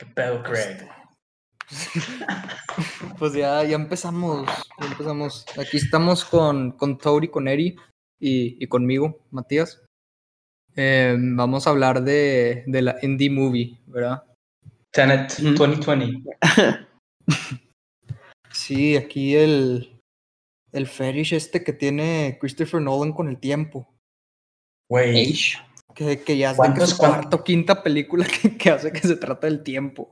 ¿Qué pedo, Craig? Este, pues ya, ya empezamos, ya empezamos. Aquí estamos con, con Tori, con Eri y, y conmigo, Matías. Eh, vamos a hablar de, de la indie movie, ¿verdad? Tenet Ujú. 2020. Sí, aquí el, el fetish este que tiene Christopher Nolan con el tiempo. Age. Que, que ya es de que ¿Cuántos- su cuán- cuarta o quinta película que, que hace que se trata del tiempo.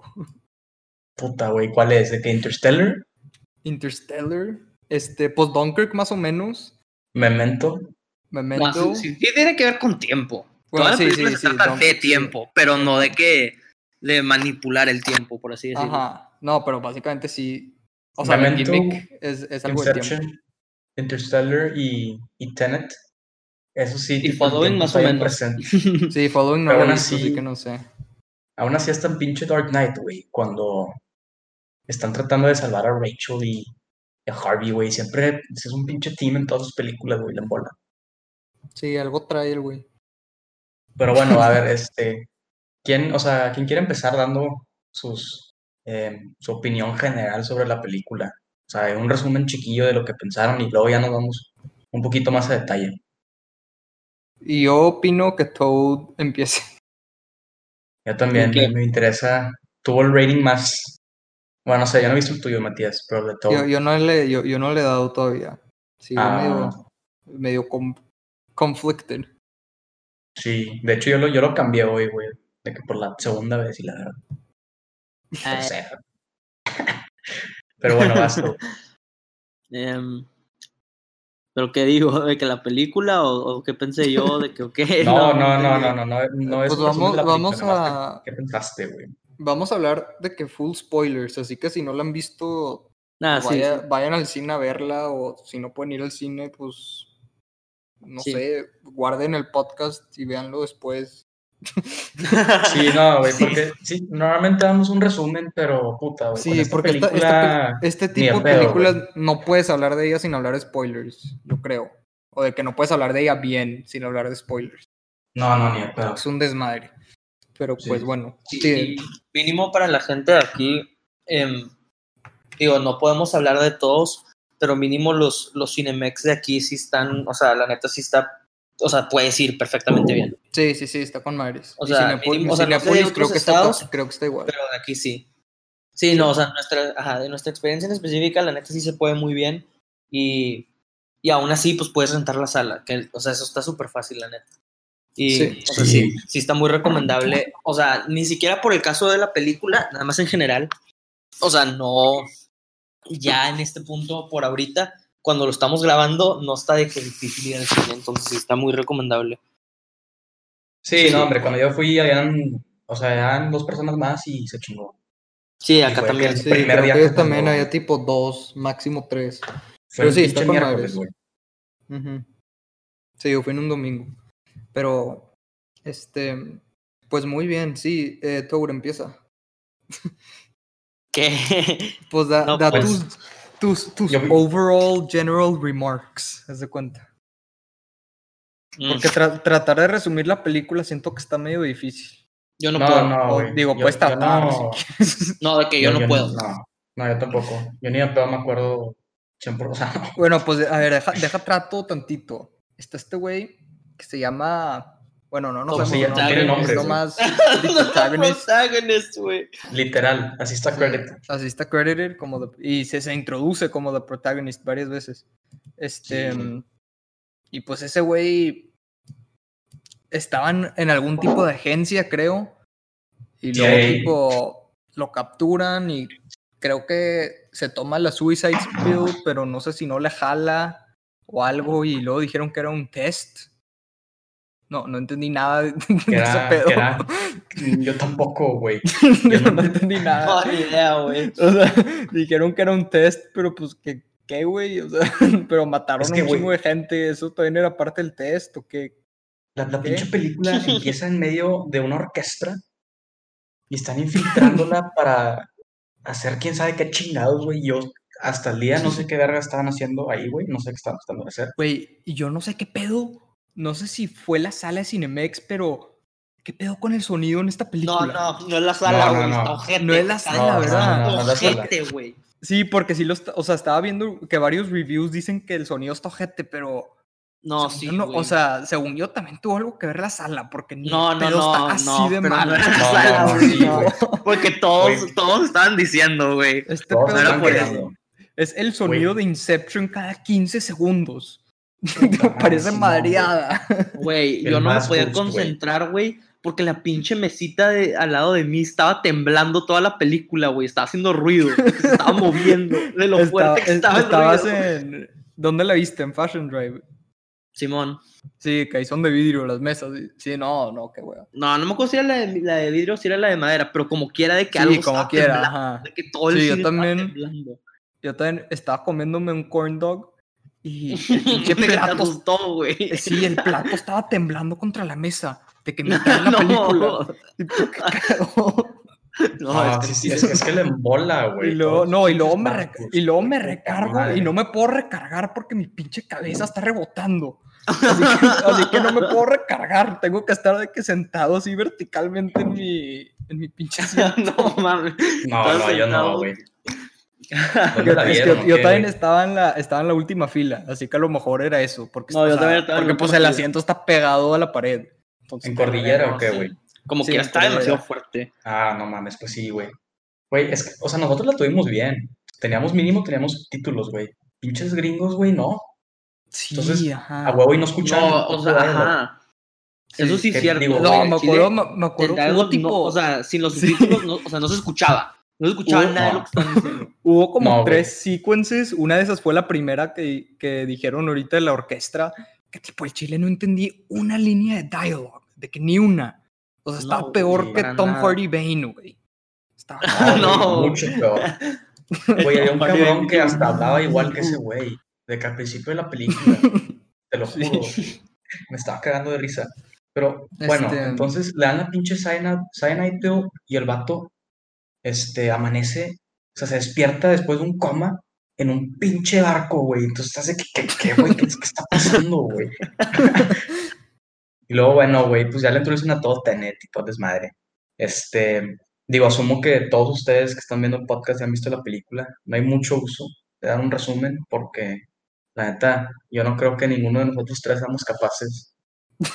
puta, güey, ¿cuál es? ¿De que Interstellar? Interstellar, este, pues Dunkirk más o menos. Memento. Memento. No, sí, sí tiene que ver con tiempo. Bueno, Toda la sí, película sí, se sí, trata de sí. tiempo, pero no de que de manipular el tiempo, por así decirlo. Ajá. No, pero básicamente sí. O sea, el Memento, gimmick es, es algo de tiempo. Interstellar y, y Tenet. Eso sí, Y Following más o menos. presente. Sí, Following no aún visto, así así- que no sé. Aún así hasta en pinche Dark Knight, güey, cuando están tratando de salvar a Rachel y a Harvey, güey, siempre es un pinche team en todas sus películas, güey, la bola. Sí, algo trae el güey. Pero bueno, a ver, este, ¿quién, o sea, quién quiere empezar dando sus, eh, su opinión general sobre la película? O sea, un resumen chiquillo de lo que pensaron y luego ya nos vamos un poquito más a detalle. Y yo opino que Toad empiece. Yo también, ¿Qué? me, interesa, tuvo el rating más, bueno, no sé, yo no he visto el tuyo, Matías, pero de todo. Yo, yo, no le, yo, yo no le he dado todavía. Sí, Ah. medio, medio com- conflicted. Sí, de hecho yo lo, yo lo cambié hoy, güey, de que por la segunda vez y la verdad, Ah, tercera. Pero bueno, basta. em, pero qué digo, de que la película o, o qué pensé yo de que ok. No, no, no, no, no, no, no es Pues un resumen vamos, la vamos película, a, ¿Qué, qué pensaste, güey? vamos a hablar de que full spoilers, así que si no la han visto, Ah, sí, vaya- sí. vayan al cine a verla o si no pueden ir al cine, pues no Sí. sé, guarden el podcast y véanlo después. Sí, no, güey, Sí. porque sí, normalmente damos un resumen, pero puta, güey. Sí, esta porque esta- esta película, pel- este tipo de pedo, películas no puedes hablar de ellas sin hablar de spoilers, yo creo. O de que no puedes hablar de ella bien sin hablar de spoilers. No, no, ni pedo. Es un desmadre. Pero Sí. pues bueno. Sí, mínimo para la gente de aquí, em, digo, no podemos hablar de todos, pero mínimo los, los Cinemex de aquí sí están, o sea, la neta sí está, o sea, puedes ir perfectamente bien, sí, sí, sí, está con madres. O sea, o no sé creo, está, estados, creo que está igual. pero de aquí sí. Sí, no, o sea, nuestra, ajá, de nuestra experiencia en específica, la neta sí se puede muy bien y, y aún así, pues puedes rentar la sala, que, o sea, eso está súper fácil, la neta. Y, Sí. o sea, Sí. sí, sí está muy recomendable. O sea, ni siquiera por el caso de la película, nada más en general. O sea, no, ya en este punto, por ahorita, cuando lo estamos grabando, no está de que difícil ir al cine, entonces está muy recomendable. Sí, no, hombre, cuando yo fui, habían, o sea, eran dos personas más y se chingó. Sí, acá también. Sí, primer día que también había tipo dos, máximo tres. Fue Pero sí, está con madres. Sí, yo fui en un domingo. Pero, este, pues muy bien, sí, eh, Tour empieza. Que Pues da, No, da pues, tus, tus, tus yo overall general remarks, haz de cuenta. Mm, Porque tra- tratar de resumir la película siento que está medio difícil. yo no, No, puedo. no, O, güey. digo, Yo- puedes tratar. no- si. No, de que yo, no puedo. No, no, yo tampoco. Yo ni de pedo me acuerdo siempre, o sea, no. Bueno, pues a ver, deja, deja trato tantito. Está este güey que se llama. Bueno, no, no ¿Cómo sabemos su llama? nombre, Tiene es nombre, nomás The Protagonist. Protagonist, güey. literal, así está credit. Así está credited como the- y se, se introduce como The Protagonist varias veces. Este. Sí. mm, Y pues ese güey. Estaban en algún tipo de agencia, creo. Y luego, tipo, lo capturan y creo que se toma la Suicide Pill, pero no sé si no le jala o algo. Y luego dijeron que era un test. No, no entendí nada de, Que ese era, pedo. era- yo tampoco, güey. Yo no- no entendí nada. No, ni idea, güey. O sea, dijeron que era un test, pero pues que, ¿qué, güey? O sea, pero mataron Es a que, un güey. chingo de gente, eso también era parte del test, ¿o qué? La, la ¿Qué? pinche película empieza en medio de una orquesta y están infiltrándola para hacer quién sabe qué chingados, güey. Yo hasta el día no sé qué verga estaban haciendo ahí, güey. No sé qué estaban tratando de hacer. Güey, y yo no sé qué pedo, no sé si fue la sala de Cinemex, pero ¿qué pedo con el sonido en esta No, película? no, no es la sala, No, no, güey. no. ojete. No es la está sala, ¿verdad? No, no, no es la sala. Ojete, güey. Sí, porque sí lo está- o sea, estaba viendo que varios reviews dicen que el sonido está ojete, pero No, sí, no- o sea, según yo también tuvo algo que ver la sala, porque ni No, el no, pedo no, está así no, de mal. no la No, sala, no, no. Porque todos, todos estaban diciendo, güey. Este pedo era por queriendo. es el sonido de Inception cada 15 segundos. Parece madreada. Güey, yo no me podía concentrar, güey, porque la pinche mesita de, al lado de mí estaba temblando toda la película, güey. Estaba haciendo ruido, se estaba moviendo de lo fuerte que estaba el estabas ruido. en... ¿Dónde la viste? En Fashion Drive. Simón. Sí, que ahí son de vidrio las mesas. Sí, no, no, qué wea. No, no me acuerdo si era la de, la de vidrio o si era la de madera, pero como quiera de que Sí, algo como quiera, temblando, de que todo el Sí, yo también. temblando. Yo también estaba comiéndome un corn dog y el plato... asustó, güey. Sí, el plato estaba temblando contra la mesa de que me cae la película. ¿qué cagó? No, No, es que sí, sí sí, es, es que le embola, güey. Y luego, todos no, y luego, me, re- y luego me recargo madre. y no me puedo recargar porque mi pinche cabeza está rebotando. Así que, así que no me puedo recargar. Tengo que estar de que sentado así verticalmente en mi, en mi pinche asiento. no mames. No, no, yo no, güey. Yo, ¿Dónde la es que vieron, yo- también estaba en, la, estaba en la última fila, así que a lo mejor era eso. Porque, No, yo sea, también porque pues el fila. asiento está pegado a la pared. Entonces, ¿En cordillera o qué, güey? Como Sí, que está demasiado fuerte. Ah, no mames, pues sí, güey. Güey, es que, o sea, nosotros la tuvimos bien. Teníamos mínimo, teníamos subtítulos, güey. Pinches gringos, güey, no. Sí, Entonces, ajá. A huevo y no escuchaban. No, o sea, ajá. Eso sí es cierto. digo, No, güey, me acuerdo, me, me acuerdo hubo tipo, no, o sea, sin los Sí. subtítulos, no, o sea, no se escuchaba. No se escuchaba Hubo- nada de lo que estaban diciendo. hubo como No, güey. tres sequences, una de esas fue la primera que, que dijeron ahorita de la orquesta, que tipo el chile no entendí una línea de dialogue, de que ni una. O sea, estaba No, peor güey, que Tom nada. Hardy Bane, güey. Estaba No, No. güey, mucho peor. Güey, había un cabrón que hasta güey. hablaba igual que ese güey. De que al principio de la película, te lo Sí. juro, me estaba cagando de risa. Pero bueno, Este- entonces le dan la pinche cyanide, y el vato este, amanece, o sea, se despierta después de un coma en un pinche barco, güey. Entonces estás de que, ¿qué, qué, güey? ¿Qué, qué está pasando, güey? y luego, bueno, güey, pues ya le introducen a todo Tenet y todo desmadre. Este, digo, asumo que todos ustedes que están viendo el podcast ya han visto la película. No hay mucho uso de dar un resumen porque, la neta, yo no creo que ninguno de nosotros tres seamos capaces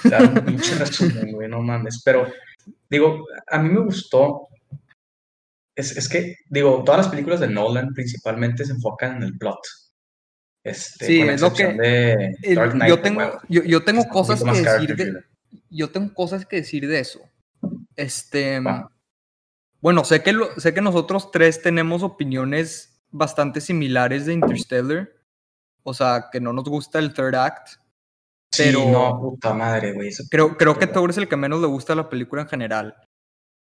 de dar un pinche resumen, güey, no mames. Pero, digo, a mí me gustó. Es, es que, digo, todas las películas de Nolan principalmente se enfocan en el plot. Este, Sí, con es lo que- de El- Dark Knight, yo tengo, huevo, yo, yo tengo cosas que decir de, yo tengo cosas que decir de eso. Este, bueno, sé que lo- sé que nosotros tres tenemos opiniones bastante similares de Interstellar. O sea, que no nos gusta el third act. Sí, pero- no, puta madre, güey. Creo, creo que Thor es el que menos le gusta a la película en general.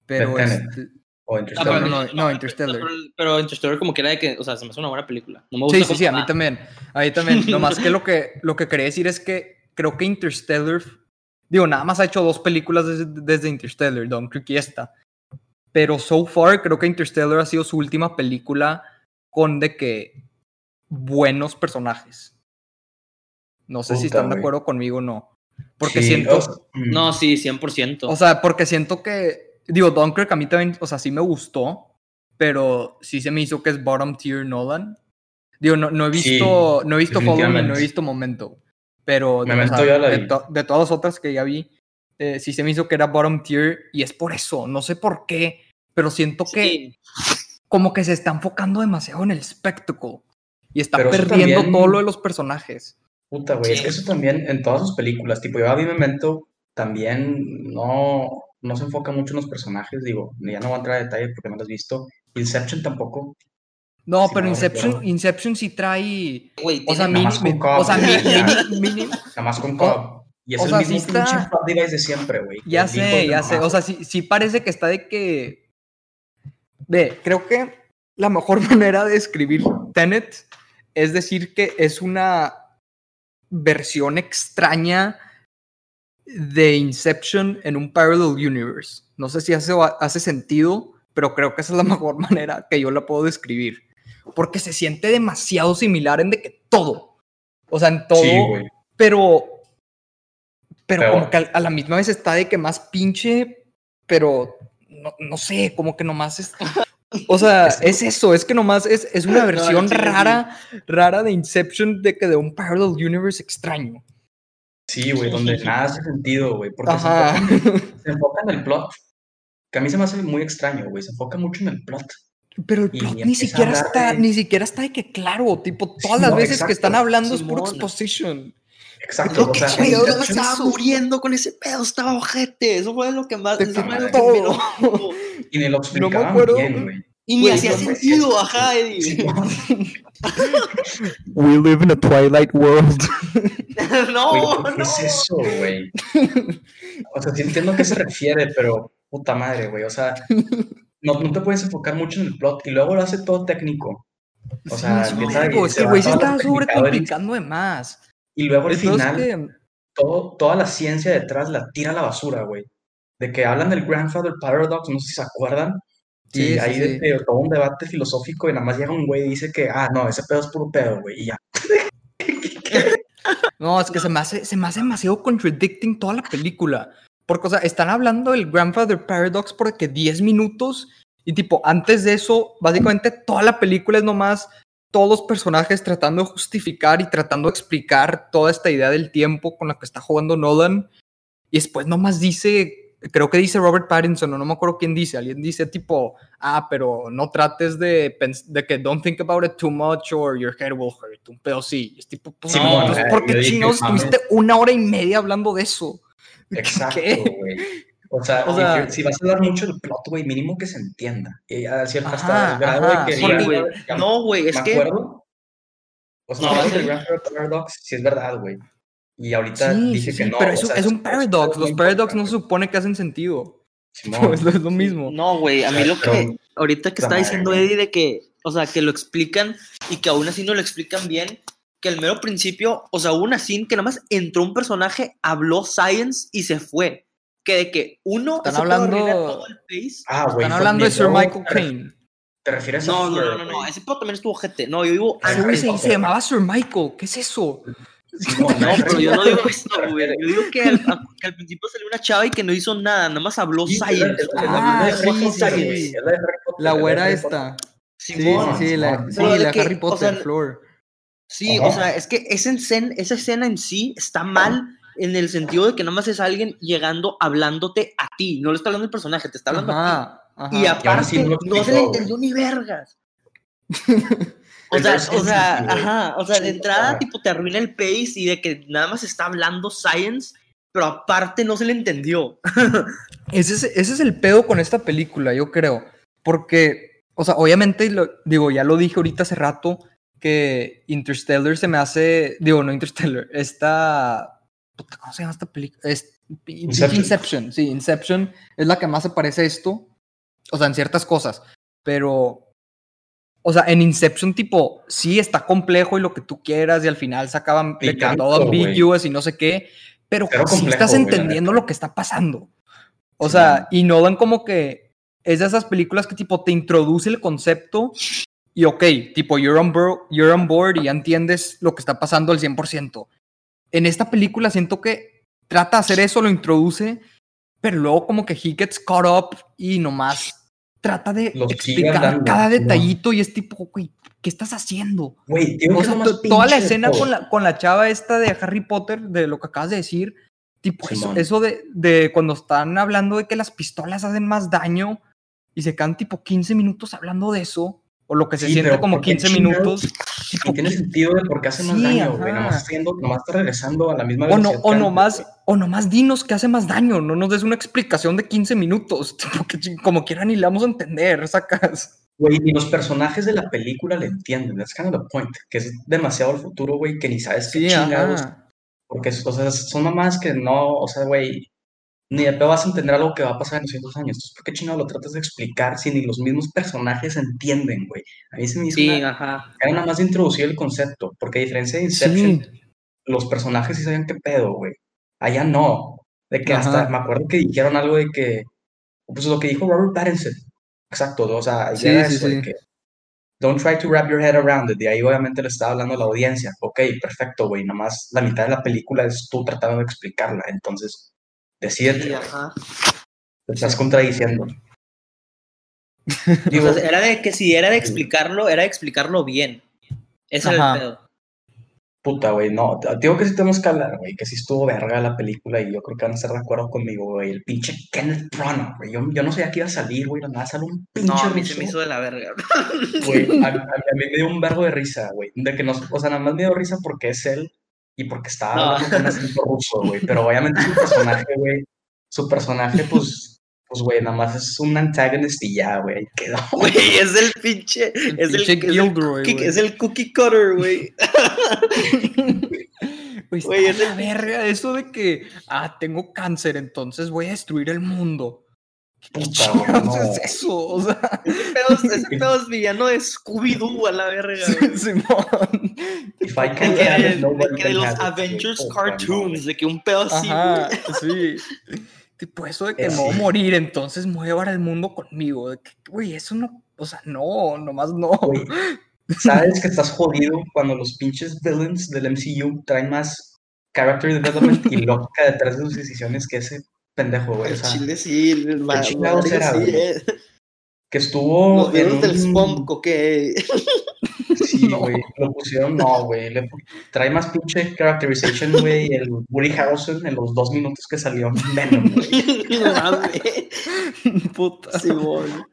Pero este, O Ah, Interstellar. no, no, no, Interstellar. Pero, pero Interstellar como que era de que, o sea, se me hace una buena película. No me gusta Sí, sí, sí, a mí también. A mí también. Nomás que lo que lo que quería decir es que creo que Interstellar, digo, nada más ha hecho dos películas desde, desde Interstellar, Dunkirk y esta. Pero so far creo que Interstellar ha sido su última película con de que buenos personajes. No sé si están de acuerdo conmigo o no. Porque Sí, siento, mm, No, sí, 100%. o sea, porque siento que, digo, Dunkirk a mí también, o sea, sí me gustó, pero sí se me hizo que es bottom tier Nolan. Digo, no, no he Sí, visto, no he visto Fallen no he visto Momento, pero de, o Memento sea, de, vi. to- de todas las otras que ya vi, eh, sí se me hizo que era bottom tier y es por eso, no sé por qué, pero siento que Sí. como que se está enfocando demasiado en el spectacle y está Pero perdiendo también- todo lo de los personajes. Puta, güey, es que Sí. eso también en todas sus películas, tipo, yo a vi Memento, también no, no se enfoca mucho en los personajes, digo, ya no voy a entrar a detalle porque no lo has visto. Inception tampoco. No, pero no, Inception. Inception sí trae, Güey, o sea, Cobb, o sea, mini- Nada más con Cobb. Y es o el sea, mismo sí está- device de siempre, güey. Ya sé, ya sé. O sea, sí, sí parece que está de que. Ve, creo que la mejor manera de escribir Tenet es decir que es una versión extraña de Inception en un parallel universe. No sé si hace, hace sentido, pero creo que esa es la mejor manera que yo la puedo describir. Porque se siente demasiado similar en de que todo. O sea, en todo Sí, pero pero Peor. como que a, la misma vez está de que más pinche, pero no, no sé, como que nomás es... O sea, Es- es eso, es que nomás es, es una versión sí. rara, rara de Inception de que de un parallel universe extraño. Sí, güey, donde nada hace sentido, güey. Porque se Ajá. enfoca, se enfoca en el plot. Que a mí se me hace muy extraño, güey. Se enfoca mucho en el plot. Pero el plot ni siquiera hablar está, de- ni siquiera está de que claro, tipo, todas las no, veces que están hablando es puro Simón. exposition. Exacto. Lo O que sea, güey, yo me Inception- estaba eso. muriendo con ese pedo, estaba ojete. Eso fue lo que más. De eso fue lo que me y ni lo explicaban acuerdo. bien, güey. Y ni hacía no, sentido, ajá, Eddie. We live in a twilight world. no, Güey, no. ¿qué es eso, güey? O sea, sí entiendo a qué se refiere, pero puta madre, güey. O sea, no, no te puedes enfocar mucho en el plot y luego lo hace todo técnico. O sea, Sí, es que güey se del- sobrecomplicando de más. Y luego al Entonces, final, que, todo, toda la ciencia detrás la tira a la basura, güey. De que hablan del Grandfather Paradox, no sé si se acuerdan. Y Sí, sí, ahí de sí. todo un debate filosófico y nada más llega un güey y dice que, ah, no, ese pedo es puro pedo, güey, y ya. No, es que se me hace, se me hace demasiado contradicting toda la película. Porque, o sea, están hablando del Grandfather Paradox por que 10 minutos y tipo, antes de eso, básicamente toda la película es nomás todos los personajes tratando de justificar y tratando de explicar toda esta idea del tiempo con la que está jugando Nolan. Y después nomás dice, creo que dice Robert Pattinson, o no me acuerdo quién dice, alguien dice tipo, ah, pero no trates de, pens- de que don't think about it too much or your head will hurt, un pedo sí. Es tipo, pues, Sí, no, no, entonces, eh, ¿por qué mames. estuviste una hora y media hablando de eso? Exacto, güey. O sea, O sea- que si vas a hablar mucho del plot, güey, mínimo que se entienda. Y a cierto hasta Ajá, el grado ajá, de que sí, ya No, güey, es me que. acuerdo. O sea, No, no, es el Grandfather Paradox sí es verdad, güey. Y ahorita Sí, dije sí, que sí, no. pero o eso sea, es un paradox. Los paradox no se supone que hacen sentido. Simón. es, lo, es lo mismo. No, güey, a mí lo que. Ahorita que está diciendo. Eddie de que. O sea, que lo explican y que aún así no lo explican bien. Que al mero principio, o sea, hubo una scene que nada más entró un personaje, habló science y se fue. Que de que uno. Están hablando-. Ah, güey. Están hablando de Sir Michael Caine. ¿Te refieres a No, no, Fleur, no, no, no, güey? ese pedo también estuvo gente. No, yo digo. Ah, se, llamaba Sir Michael. ¿Qué es eso? No, Harry pero yo no digo eso, güey. Yo digo que al, a- que al principio salió una chava y que no hizo nada, nada más habló science. Ah, la sí, sí, güera esta. Sí, sí, sí, la, sí, la que, Harry o Potter, sea, Flor. Sí, Ajá. o sea, es que esa escena, esa escena en sí está mal en el sentido de que nada más es alguien llegando hablándote a ti. No le está hablando el personaje, te está hablando a Ajá, ajá. ti. Y Y aparte, así no no, se le entendió ni vergas. O sea, o sea, ajá, o sea, de entrada, tipo, te arruina el pace y de que nada más está hablando science, pero aparte no se le entendió. Ese es, ese es el pedo con esta película, yo creo. Porque, o sea, obviamente, lo- digo, ya lo dije ahorita hace rato, que Interstellar se me hace, digo, no Interstellar, esta, puta, ¿cómo se llama esta película? Es, Inception. Inception. sí, Inception es la que más se parece a esto, o sea, en ciertas cosas, pero, o sea, en Inception, tipo, sí está complejo y lo que tú quieras, y al final se acaban de que Picante, todo güey. ambiguous y no sé qué, pero, sí complejo, estás entendiendo lo que está pasando. O Sí, sea, man. y Nolan como que es de esas películas que tipo te introduce el concepto y ok, tipo you're on, board, you're on board y ya entiendes lo que está pasando al 100%. En esta película siento que trata de hacer eso, lo introduce, pero luego como que he gets caught up y nomás trata de explicar cada detallito y es tipo, güey, ¿qué estás haciendo? Güey, O sea, toda la escena con la, con la chava esta de Harry Potter, de lo que acabas de decir, tipo eso, eso de, de cuando están hablando de que las pistolas hacen más daño y se quedan tipo 15 minutos hablando de eso, o lo que se Sí, siente como ¿por qué 15 chingados? minutos, tipo, No tiene ¿qué- sentido de por qué hace más Sí, daño, güey. Nomás está, yendo- nomás está regresando a la misma o, no, velocidad. o, nomás, o nomás dinos que hace más daño, no nos des una explicación de 15 minutos, tipo, que como quieran ni le vamos a entender, sacas. Güey, ni los personajes de la película le entienden. That's kind of the point. Que es demasiado el futuro, güey, que ni sabes qué Sí, chingados. ajá. Porque, o sea, son mamás que no, o sea, güey, ni de pedo vas a entender algo que va a pasar en 200 años. Entonces, ¿por qué chingado lo tratas de explicar si ni los mismos personajes entienden, güey? A mí se me hizo Sí, una- ajá. era nada más de introducir el concepto, porque a diferencia de Inception, Sí, los personajes sí sabían qué pedo, güey. Allá no. De que Ajá. hasta me acuerdo que dijeron algo de que, pues lo que dijo Robert Pattinson. Exacto, o sea, ya Sí, era eso, de que don't try to wrap your head around it. Y ahí obviamente le estaba hablando a la audiencia. Ok, perfecto, güey. Nomás la mitad de la película es tú tratando de explicarla. Entonces, Sí, güey. ajá. Te estás contradiciendo. O sea, era de que si era de explicarlo, era de explicarlo bien. Ese era Ajá. el pedo. Puta, güey, no. Digo que sí tenemos que hablar, güey, que sí estuvo verga la película y yo creo que van a estar de acuerdo conmigo, güey. El pinche Kenneth Branagh, güey. Yo, yo no sabía que iba a salir, güey. Nada más sale un pinche No, a mí ruso, se me hizo de la verga. güey. A, a- a mí me dio un verbo de risa, güey. De que no, o sea, nada más me dio risa porque es él y porque estaba No. hablando con acento ruso, güey. Pero obviamente su personaje, güey, su personaje, pues, pues, güey, nada más es un antagonist y ya, güey. ahí Quedó. Güey, es el pinche. El es, el, es, el cookie, güey. es el cookie cutter, güey. Güey, es la el- verga eso de que, ah, tengo cáncer, entonces voy a destruir el mundo. ¿Qué chingados no. es eso? O sea, Ese pedo, es- ese pedo es villano de Scooby-Doo a la verga. Simón. If I De have de, de que can de los it. Avengers no, cartoons, de que un pedo así, Ajá, sí. Tipo eso de que Eh, me voy a morir, entonces me voy a llevar al mundo conmigo. De que, güey, eso no, o sea, no, nomás no. Güey, Sabes que estás jodido cuando los pinches villains del MCU traen más character development y lógica detrás de sus decisiones que ese pendejo, güey. O El sea, chile sí, el era, sí, güey? eh. que estuvo. Los en del Spunk, ok. Sí, No. güey. Lo pusieron, no, güey. le Trae más pinche characterization, güey. El Woody Harrelson en los dos minutos que salió en Venom, güey. Puta. Simón.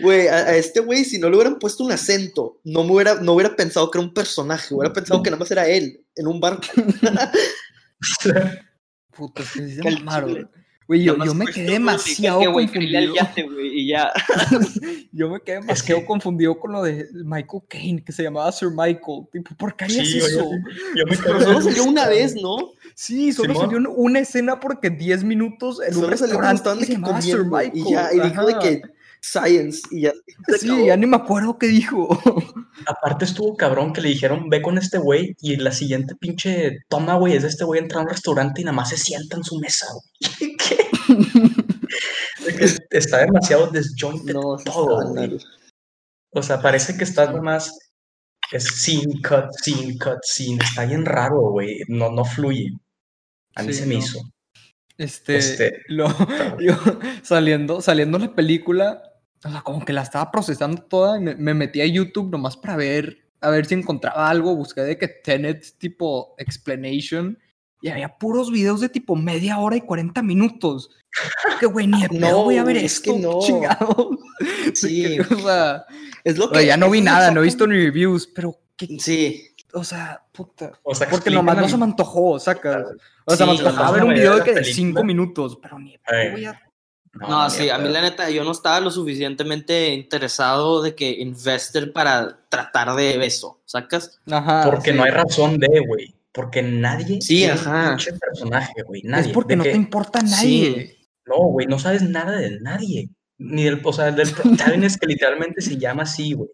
Güey, a, a este güey, si no le hubieran puesto un acento, no me hubiera, no hubiera pensado que era un personaje, hubiera pensado que nada más era él, en un barco. Puta, se mamaron. chile. Güey, yo, yo me quedé demasiado que, al confundido. yate, güey, y ya. Yo me quedé demasiado que- confundido con lo de Michael Caine, que se llamaba Sir Michael. Tipo, ¿por qué harías Sí, eso? Yo me Pero solo salió una vez, ¿no? Sí, solo Simón. salió una escena porque 10 minutos en un Solo salió restaurante estaban y se Sir Michael. y ya, y dijo de que science, y ya. Sí, acabó. ya ni me acuerdo qué dijo. Aparte estuvo cabrón que le dijeron, ve con este güey, y la siguiente pinche toma, güey, es de este güey entrar a un restaurante y nada más se sienta en su mesa, güey. ¿Qué? Está demasiado disjointed No, todo, güey. O sea, parece que estás nomás, es scene, cut, scene, cut, scene. Está bien raro, güey. No, no fluye. A mí Sí, se me no. hizo. Este, Este- lo, yo, saliendo, saliendo la película, o sea, como que la estaba procesando toda y me, me metí a YouTube nomás para ver, a ver si encontraba algo. Busqué de que Tenet tipo explanation y había puros videos de tipo media hora y 40 minutos. Que güey, ni No, voy a ver es que esto, no. chingados. De Sí. que, o sea, Es lo o sea, que. ya no vi nada, que no he visto ni reviews, pero qué, Sí. o sea, puta. O sea, Porque nomás no se me antojó, saca. O sea, Sí, me antojaba no, ver no un video de que de 5 película. minutos, pero ni voy a No, sí, a mí la neta, yo no estaba lo suficientemente interesado de que investor para tratar de eso, ¿sacas? Ajá. Porque sí. no hay razón de, güey. Porque nadie Sí, es ajá. pinche personaje, güey. Nadie. Es porque no que- te importa a Sí. nadie. No, güey, no sabes nada de nadie. Ni del, o sea, del protagonista que literalmente se llama así, güey.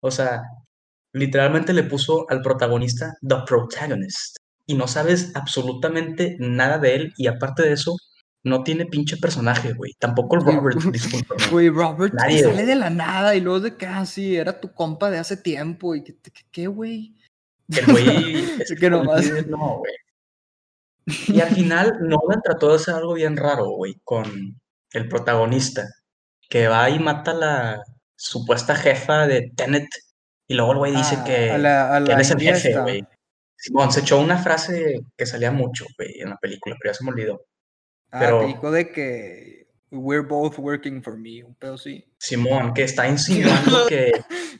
O sea, literalmente le puso al protagonista The Protagonist. Y no sabes absolutamente nada de él. Y aparte de eso, no tiene pinche personaje, güey. Tampoco el Robert. Güey, Robert que Nadie, sale de la nada y luego de que, ah, sí, era tu compa de hace tiempo. Y que, que- ¿qué, güey? Que el güey. es Que nomás- No, güey. Y al final, Nolan trató de hacer algo bien raro, güey, con el protagonista. Que va y mata a la supuesta jefa de Tenet. Y luego el güey dice Ah, que, a la, a que la él es el jefe, güey. Simón, se echó una frase que salía mucho, güey, en la película, pero ya se me olvidó. Ah, pero- que dijo de que we're both working for me, un pedo sí. Simón, que está insinuando que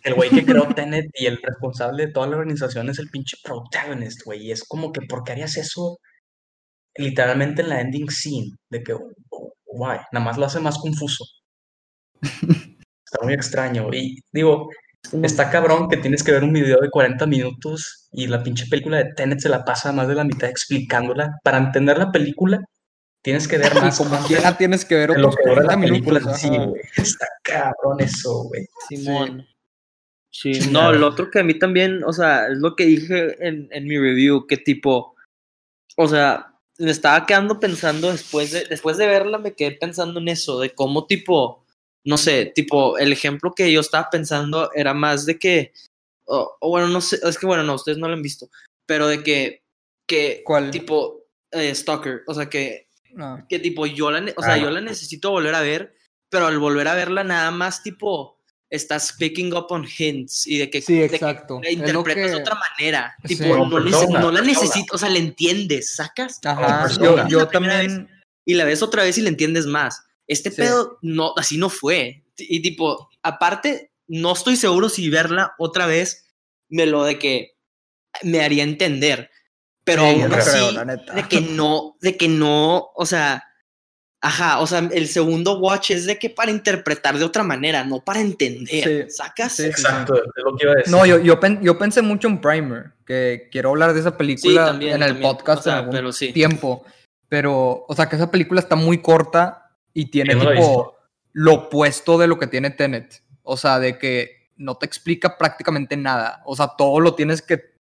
el güey que creó Tenet y el responsable de toda la organización es el pinche protagonist, güey. Y es como que, ¿por qué harías eso literalmente en la ending scene? De que, oh, why? Nada más lo hace más confuso. Está muy extraño. Y digo, está cabrón que tienes que ver un video de 40 minutos y la pinche película de Tenet se la pasa más de la mitad explicándola. Para entender la película, tienes que ver Y más como quiera tienes que ver de lo que dura 40 la película minutos. sí, güey. Está cabrón eso, güey. Simón. Sí, no, lo otro que a mí también, o sea, es lo que dije en, en mi review, que tipo, o sea, me estaba quedando pensando después de, después de verla, me quedé pensando en eso, de cómo tipo, no sé, tipo, el ejemplo que yo estaba pensando era más de que, o o bueno, no sé, es que bueno, no, ustedes no lo han visto, pero de que, que, ¿Cuál? tipo, eh, Stalker, o sea, que, No. que tipo, yo la, o sea, Ah, yo la necesito volver a ver, pero al volver a verla nada más, tipo, estás picking up on hints y de que, Sí, de que exacto. la interpretas de otra manera, Sí. tipo, no, persona, no la necesitas, o sea, la entiendes, ¿sacas? Ajá, yo, también. y la ves otra vez y la entiendes más. Este Sí. pedo, no, así no fue. Y tipo, aparte, no estoy seguro si verla otra vez me lo de que me haría entender. Pero Sí, aún así, creo, la neta. de que no, de que no, o sea, ajá, o sea, el segundo watch es de que para interpretar de otra manera, no para entender, Sí, ¿sacas? sí. Exacto, es lo que iba a decir. No, yo, yo, pen- yo pensé mucho en Primer, que quiero hablar de esa película también, en el también, podcast o sea, en algún pero sí. tiempo. Pero, o sea, que esa película está muy corta y tiene no tipo visto. lo opuesto de lo que tiene Tenet. O sea, de que no te explica prácticamente nada. O sea, todo lo tienes que.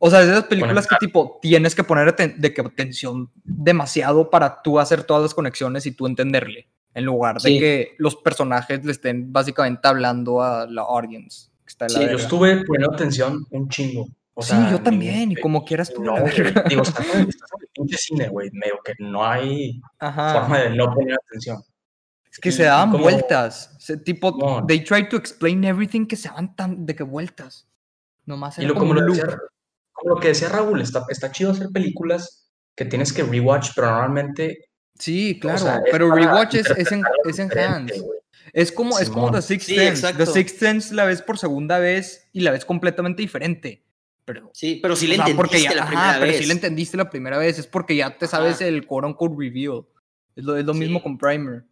O sea, es de esas películas que tipo tienes que poner de que atención demasiado para tú hacer todas las conexiones y tú entenderle. En lugar de Sí. que los personajes le estén básicamente hablando a la audience. que está de la Sí, Yo verga. estuve poniendo atención un chingo. O Sí, sea, yo también, y como quiera estuve No, la güey, verga. digo, estás en, el pinche cine, güey, medio que no hay Ajá. forma de no poner atención. Es que Y- se daban como- vueltas. Se- tipo, No. they tried to explain everything que se daban tan de que vueltas. Nomás Y lo, como como, un lo loop. decía, como lo que decía Raúl, está, está chido hacer películas que tienes que rewatch, pero normalmente. Sí, o claro, sea, es pero rewatch es, es, en, es en hands. güey. Es como, es como. The Sixth Sí, Sense. exacto. The Sixth Sense la ves por segunda vez y la ves completamente diferente. Pero, Sí, pero sí o le sea, entendiste porque ya, la ajá, primera pero vez. sí la entendiste la primera vez. Es porque ya te sabes Ajá. el quote unquote reveal. Es lo, es lo Sí. mismo con Primer.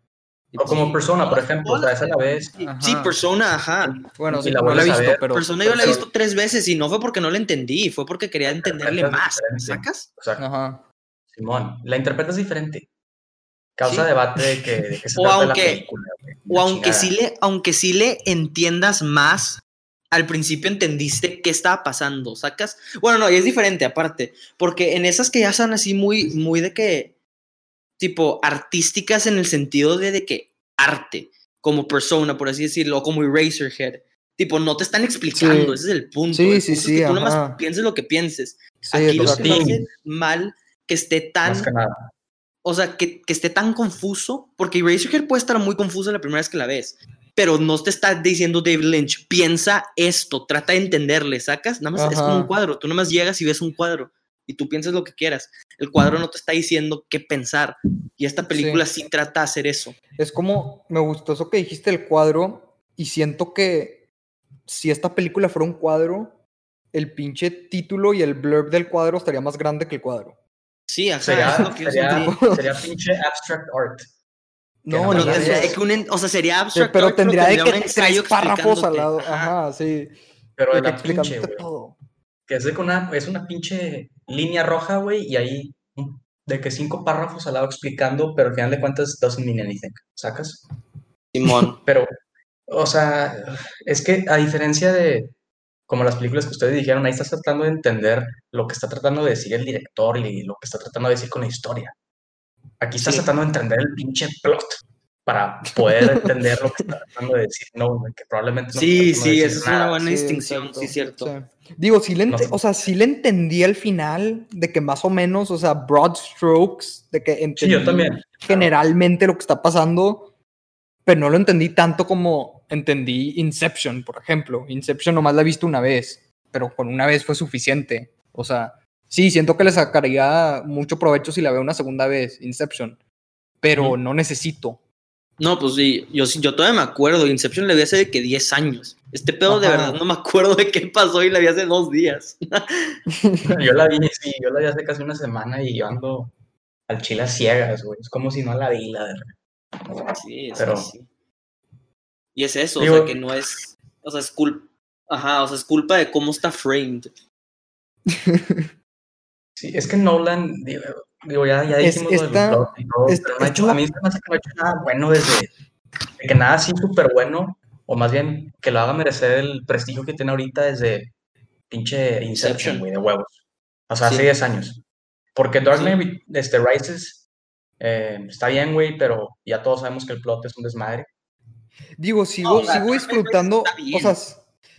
O como sí, persona, por ejemplo, o sea, esa la ves. Sí, Ajá. Sí, persona, ajá. Bueno, sí, la no la he visto, ver, pero. Persona yo la he visto tres veces y no fue porque no la entendí, fue porque quería entenderle más. ¿Sacas? O sea, Ajá. Simón, la interpretas diferente. Causa Sí. debate de que, de que se O aunque- la película. O aunque chingada. sí, le, aunque sí le entiendas más, al principio entendiste qué estaba pasando, ¿sacas? Bueno, no, y es diferente aparte, porque en esas que ya son así muy, muy de que, tipo, artísticas en el sentido de, de que arte, como persona, por así decirlo, o como Eraserhead, tipo, no te están explicando, Sí. ese es el punto. Sí, el sí, punto es sí, que tú nomás ajá. pienses lo que pienses. Sí, Aquí lo que Sí. hace mal que esté tan Más que nada. o sea, que, que esté tan confuso, porque Eraserhead puede estar muy confuso la primera vez que la ves, pero no te está diciendo David Lynch, piensa esto, trata de entenderle, ¿sacas? Nada más es como un Ajá. cuadro, tú nada más llegas y ves un cuadro y tú piensas lo que quieras. El cuadro no te está diciendo qué pensar y esta película sí, trata de hacer eso. Es como, me gustó eso que dijiste del cuadro y siento que si esta película fuera un cuadro, el pinche título y el blurb del cuadro estaría más grande que el cuadro. Sí, ajá, Sería, es lo que yo sería, pinche abstract art. No, no Pero tendría que un en- o sea, sería Sí, abstract pero art, tendría de un que tres párrafos al lado. Ajá. Sí. Pero de la pinche, todo. Que es una, es una pinche línea roja, güey, y ahí un- de que cinco párrafos al lado explicando, pero al final de cuentas doesn't mean anything, ¿sacas? Simón. Pero, o sea, es que a diferencia de como las películas que ustedes dijeron, ahí estás tratando de entender lo que está tratando de decir el director y lo que está tratando de decir con la historia. Aquí estás Sí. tratando de entender el pinche plot para poder entender lo que está tratando de decir no, que probablemente no Sí, sí, esa es una buena Sí, distinción, sí, cierto. sí. Digo, sí le, No o sea, sí le entendí al final de que más o menos, o sea, broad strokes, de que Sí, entendí yo también. generalmente lo que está pasando, pero no lo entendí tanto como entendí Inception, por ejemplo. Inception nomás la he visto una vez, pero con una vez fue suficiente. O sea, sí, siento que le sacaría mucho provecho si la veo una segunda vez, Inception, pero no necesito. No, pues sí, yo, sí- yo todavía me acuerdo, Inception le vi hace de que 10 años. Este pedo de verdad no me acuerdo de qué pasó y la vi hace dos días. Yo la vi, sí, yo la vi hace casi una semana y yo ando al chile a ciegas, güey. Es como si no la vi, la verdad. Sí, es Pero- sí. Y es eso, Digo- o sea, que no es, o sea, es culpa, ajá, o sea, es culpa de cómo está framed. Sí, es que Nolan, digo, ya, ya Es- dijimos esta- y todo, es- pero no hecho, a mí se me hace que no ha hecho nada bueno desde de que nada así súper bueno, o más bien que lo haga merecer el prestigio que tiene ahorita desde pinche Inception. Güey, de huevos. O sea, hace Sí. 10 años. Porque Dark Sí. Knight este, Rises eh, está bien, güey, pero ya todos sabemos que el plot es un desmadre. Digo, sigo, o sea, sigo disfrutando, o sea,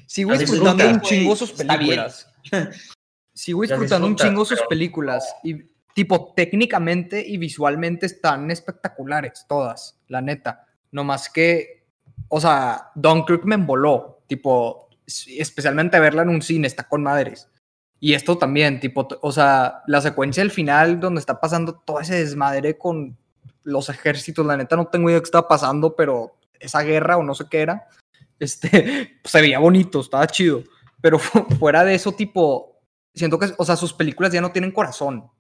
sigo La disfrutando disfrutas, un chingo sus películas. Sigo disfrutando un chingo sus pero películas. Y, tipo, técnicamente y visualmente están espectaculares, todas, la neta. No más que, o sea, Dunkirk me emboló, tipo, especialmente verla en un cine, está con madres. Y esto también, tipo, o sea, la secuencia del final donde está pasando todo ese desmadre con los ejércitos, la neta no tengo idea qué estaba pasando, pero esa guerra o no sé qué era, este, se veía bonito, estaba chido. Pero fu- fuera de eso, tipo, siento que, o sea, sus películas ya no tienen corazón.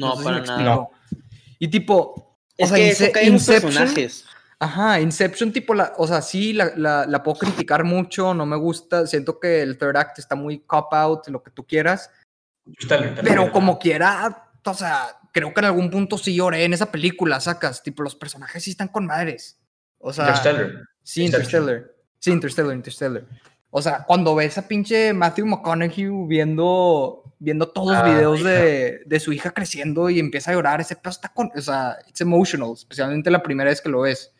No, sé si para me nada. explico. Y tipo, Es o sea, que eso Ince- los Inception- personajes. Ajá, Inception, tipo, la, o sea, sí, la, la, la puedo criticar mucho, no me gusta, siento que el third act está muy cop-out, lo que tú quieras, también, pero como quiera, o sea, creo que en algún punto sí lloré en esa película, sacas, tipo, los personajes sí están con madres. O sea, Interstellar. sí. Interstellar. Sí, Interstellar, Interstellar. O sea, cuando ves a pinche Matthew McConaughey viendo, viendo todos los Ah, videos de, de su hija creciendo y empieza a llorar, ese pedo está con, o sea, it's emotional, especialmente la primera vez que lo ves.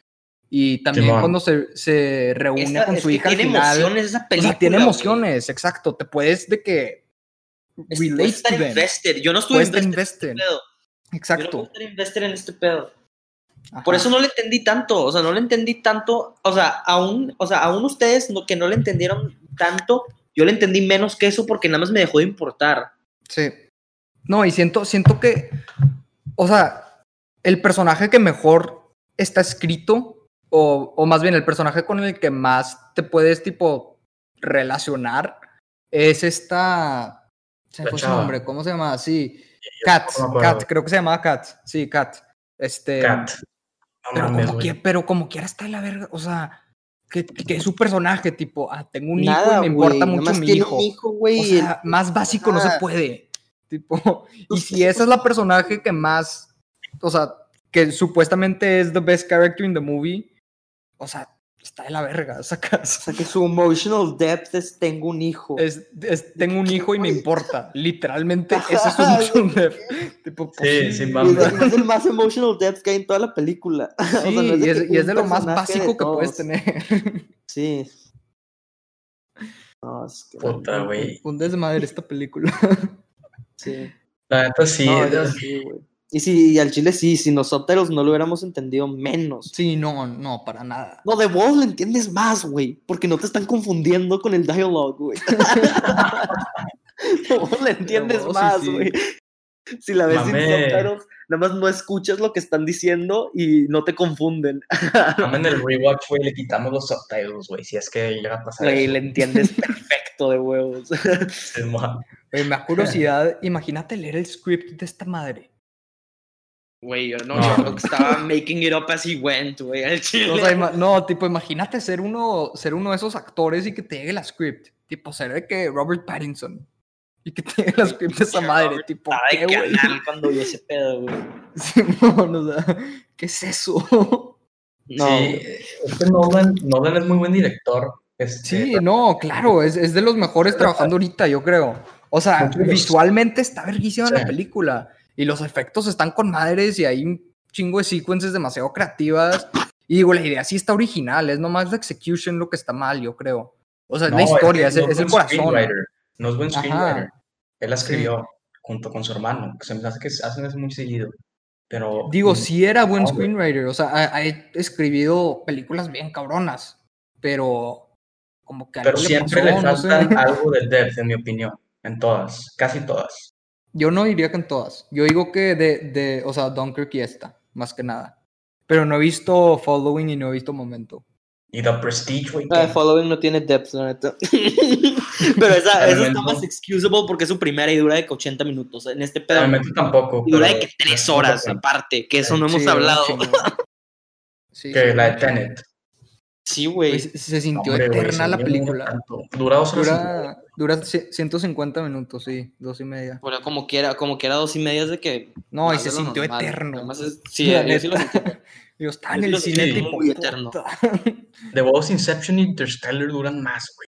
Y también Simón. cuando se, se reúne Esa- con su hija al tiene final. emociones esa o película. sea, tiene güey. emociones, exacto. Te puedes de que Es- relate estar to them. invested. Yo no estuve Puedes estar invested en invested. este pedo. Yo no puedo Exacto. estar invested en este pedo. Por Ajá. eso no le entendí tanto, o sea, no le entendí tanto, o sea, aún, o sea, aún ustedes no, que no le entendieron tanto, yo le entendí menos que eso porque nada más me dejó de importar. Sí. No, y siento, siento que, o sea, el personaje que mejor está escrito, o, o más bien el personaje con el que más te puedes, tipo, relacionar, es esta... Se me fue su nombre, ¿cómo se llama? Sí, Kat, no. Kat, creo que se llamaba Kat, sí, Kat. Este, Cat. No pero, mames, como güey. que, pero como quiera está de la verga, o sea, que, que es su personaje, tipo, ah, tengo un hijo Nada, y me importa nada mucho mi hijo. un hijo. O sea, más básico no se puede. Tipo, y si esa es la personaje que más, o sea, que supuestamente es the best character in the movie, o sea, está de la verga, O sacas. sea, que su emotional depth es tengo un hijo. Es, es- tengo un hijo y me importa. Literalmente, ese es su emotional depth. Tipo, pues Sí, sí, es, es el más emotional depth que hay en toda la película. O sea, Sí, y, es, y de lo más básico que puedes tener. Sí. No, es que- Puta, güey. Un desmadre esta película. Sí. La neta sí. No, yo sí, güey. Y si y al chile sí, si los subtitles no lo hubiéramos entendido menos. Sí, no, no, para nada. No, de voz lo entiendes más, güey, porque no te están confundiendo con el dialogue, güey. de voz lo entiendes sí, más, sí. güey. Si la ves sin subtitles, nada más no escuchas lo que están diciendo y no te confunden. Mame, en el rewatch, güey, le quitamos los subtitles, güey, si es que llega a pasar Güey, le entiendes perfecto de huevos. Simón. Güey, me da curiosidad. Imagínate leer el script de esta madre. Güey, yo no, No. yo creo que estaba making it up as he went, güey, al chile. O sea, no, tipo, imagínate ser uno, ser uno de esos actores y que te llegue la script. Tipo, ser de que Robert Pattinson. Y que te llegue la script de esa Sí, madre. Robert Tipo, ¿qué, güey? canal cuando vi ese pedo, güey. Simón, o sea, ¿qué es eso? No, Sí, este Nolan, Nolan es muy buen director. Este, Sí, no, claro, es, es de los mejores trabajando ahorita, yo creo. O sea, visualmente está verguísima la Sí. película. Y los efectos están con madres y hay un chingo de sequences demasiado creativas. Y digo, la idea sí está original, es nomás la execution lo que está mal, yo creo. O sea, es no, la historia, es, no es el corazón. No es buen screenwriter. Él la escribió junto con su hermano, que se me hace que hacen eso muy seguido. Pero. Digo, mm, sí era buen screenwriter, o sea, ha, ha escribido películas bien cabronas, pero como que Pero siempre le le pasó, no sé. algo de depth, en mi opinión. En todas, casi todas. Yo no diría que en todas. Yo digo que de, de o sea, Dunkirk y esta, más que nada. Pero no he visto Following y no he visto Momento. Y The Prestige, güey. Ah, que- Following no tiene depth, la neta. Pero esa, esa está más excusable porque es su primera y dura de que 80 minutos. En este pedo. Realmente tampoco. Y dura de que 3 horas, aparte, que eso no hemos Sí, hablado. Sí, Que la de. Tenet. Sí, Güey, güey. se, se sintió Hombre, eterna se la película. Dura dos horas. Dura, dura ci- 150 minutos, sí, dos y media. Bueno, como quiera, como quiera dos y medias de que. No, y se sintió normal. eterno. Además es- sí, yo sí lo sentí. Yo estaba en el cine tipo. muy eterno. De Voz Inception y Interstellar duran más, güey.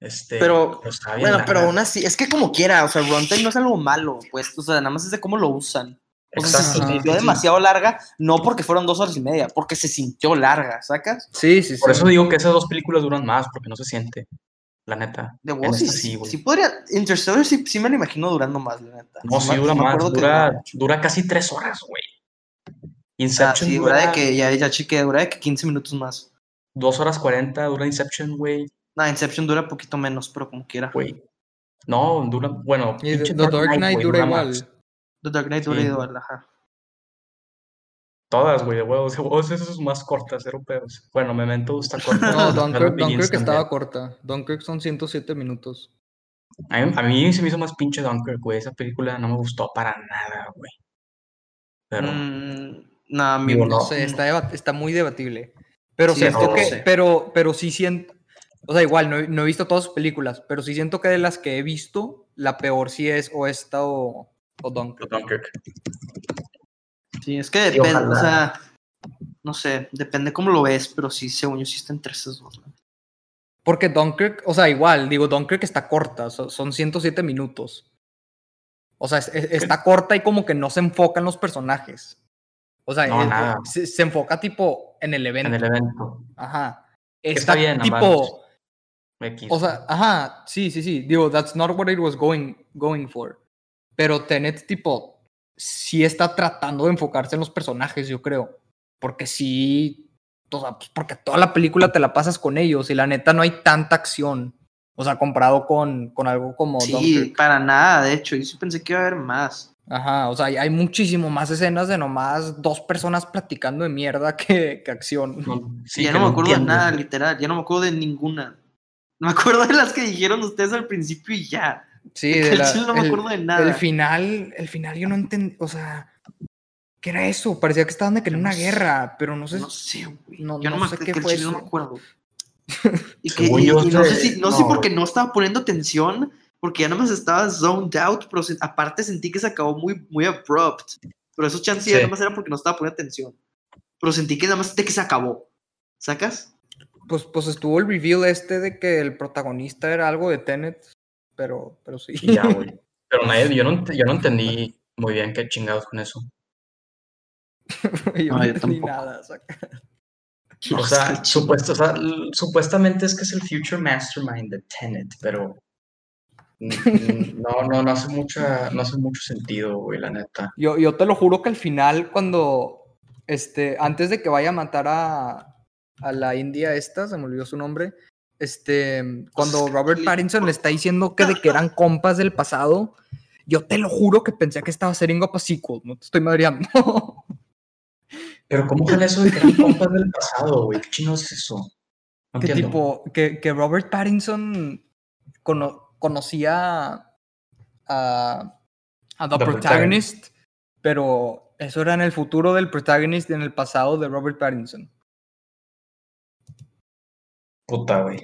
Este, Pero, Bueno, pero aún así, es que como quiera, o sea, runtime no es algo malo, pues, o sea, nada más es de cómo lo usan. O sea, se sintió demasiado larga, no porque fueron dos horas y media, porque se sintió larga, ¿sacas? Sí, sí, sí. Por eso digo que esas dos películas duran más, porque no se siente. La neta. De vos, sí, sí, sí, güey. sí podría. Interstellar sí, sí me lo imagino durando más, la neta. No, sí dura más. Dura, dura casi tres horas, güey. Ah, Inception sí, dura dura de que ya, ya chequeé, dura de que 15 minutos más. dos horas cuarenta, dura Inception, güey. No, Inception dura poquito menos, pero como quiera. Güey. No, dura, bueno. The, Dark Knight dura igual. más. The Dark Knight dura igual, ajá. Todas, güey, de huevos, de huevos, esas son más cortas, cero pedos. Bueno, Memento está corta. No, Dunkirk, Dunkirk estaba corta. Dunkirk son 107 minutos. A mí, a mí se me hizo más pinche Dunkirk, güey. Esa película no me gustó para nada, güey. Pero, Mm, no, a mí Digo, No No. sé, está, está muy debatible. Pero Sí, siento no que, sé. pero, pero sí siento, o sea, igual, no, he- no he visto todas sus películas, pero sí siento que de las que he visto, la peor sí es o esta o, o Dunkirk. Dunkirk. Sí, es que depende, o sea, no sé, depende cómo lo ves, pero sí, según yo, sí está entre esas dos. ¿no? Porque Dunkirk, o sea, igual, digo, Dunkirk está corta, so- son 107 minutos. O sea, es- es- está corta y como que no se enfoca en los personajes. O sea, No, nada. se, se enfoca tipo en el evento. En el evento. Ajá. está Está bien, tipo. X. O sea, ajá, sí, sí, sí. Digo, that's not what it was going, going for. Pero Tenet, tipo, sí está tratando de enfocarse en los personajes, yo creo. Porque sí, o sea, pues porque toda la película te la pasas con ellos y la neta no hay tanta acción. O sea, comparado con, con algo como Sí, Dunkirk. para nada, de hecho, yo sí pensé que iba a haber más. Ajá, o sea, hay, muchísimo más escenas de nomás dos personas platicando de mierda que, que acción. No, sí, ya que no me acuerdo de nada, literal, ya no me acuerdo de ninguna. Me acuerdo de las que dijeron ustedes al principio y ya. Sí, Que de la- chile no me el- acuerdo de nada. El final, el final yo no entendí, o sea, ¿qué era eso? Parecía que estaban de que en No una sé. guerra, pero no sé. No sé, güey. no- yo no, no me sé acuerdo, qué fue no me acuerdo. Y, que, Según y- yo, y no sé si, no sé no, por qué no estaba poniendo atención, porque ya nomás estaba zoned out, pero se- aparte sentí que se acabó muy, muy abrupt. Pero eso chance ya Sí. nomás era porque no estaba poniendo atención. Pero sentí que nada más de que se acabó. ¿Sacas? Pues, pues estuvo el reveal este de que el protagonista era algo de Tenet, pero, pero sí. Y ya, güey. Pero nadie, yo no, yo no entendí muy bien qué chingados con eso. yo no, No, yo entendí tampoco. nada. saca. O sea, supuesto, o sea, supuestamente es que es el future mastermind de Tenet, pero no, no, no hace mucha, no hace mucho sentido, güey, la neta. Yo, yo te lo juro que al final, cuando, este, antes de que vaya a matar a, a la india esta, se me olvidó su nombre, este, cuando Robert Pattinson le está diciendo que de que eran compas del pasado, yo te lo juro que pensé que estaba setting up a sequel, no te estoy madreando. Pero ¿cómo jala eso de que eran compas del pasado, güey? ¿Qué chingados es eso? No que tipo, que, que Robert Pattinson cono- conocía a, a The, The Protagonist, pero eso era en el futuro del Protagonist y en el pasado de Robert Pattinson. Puta, güey.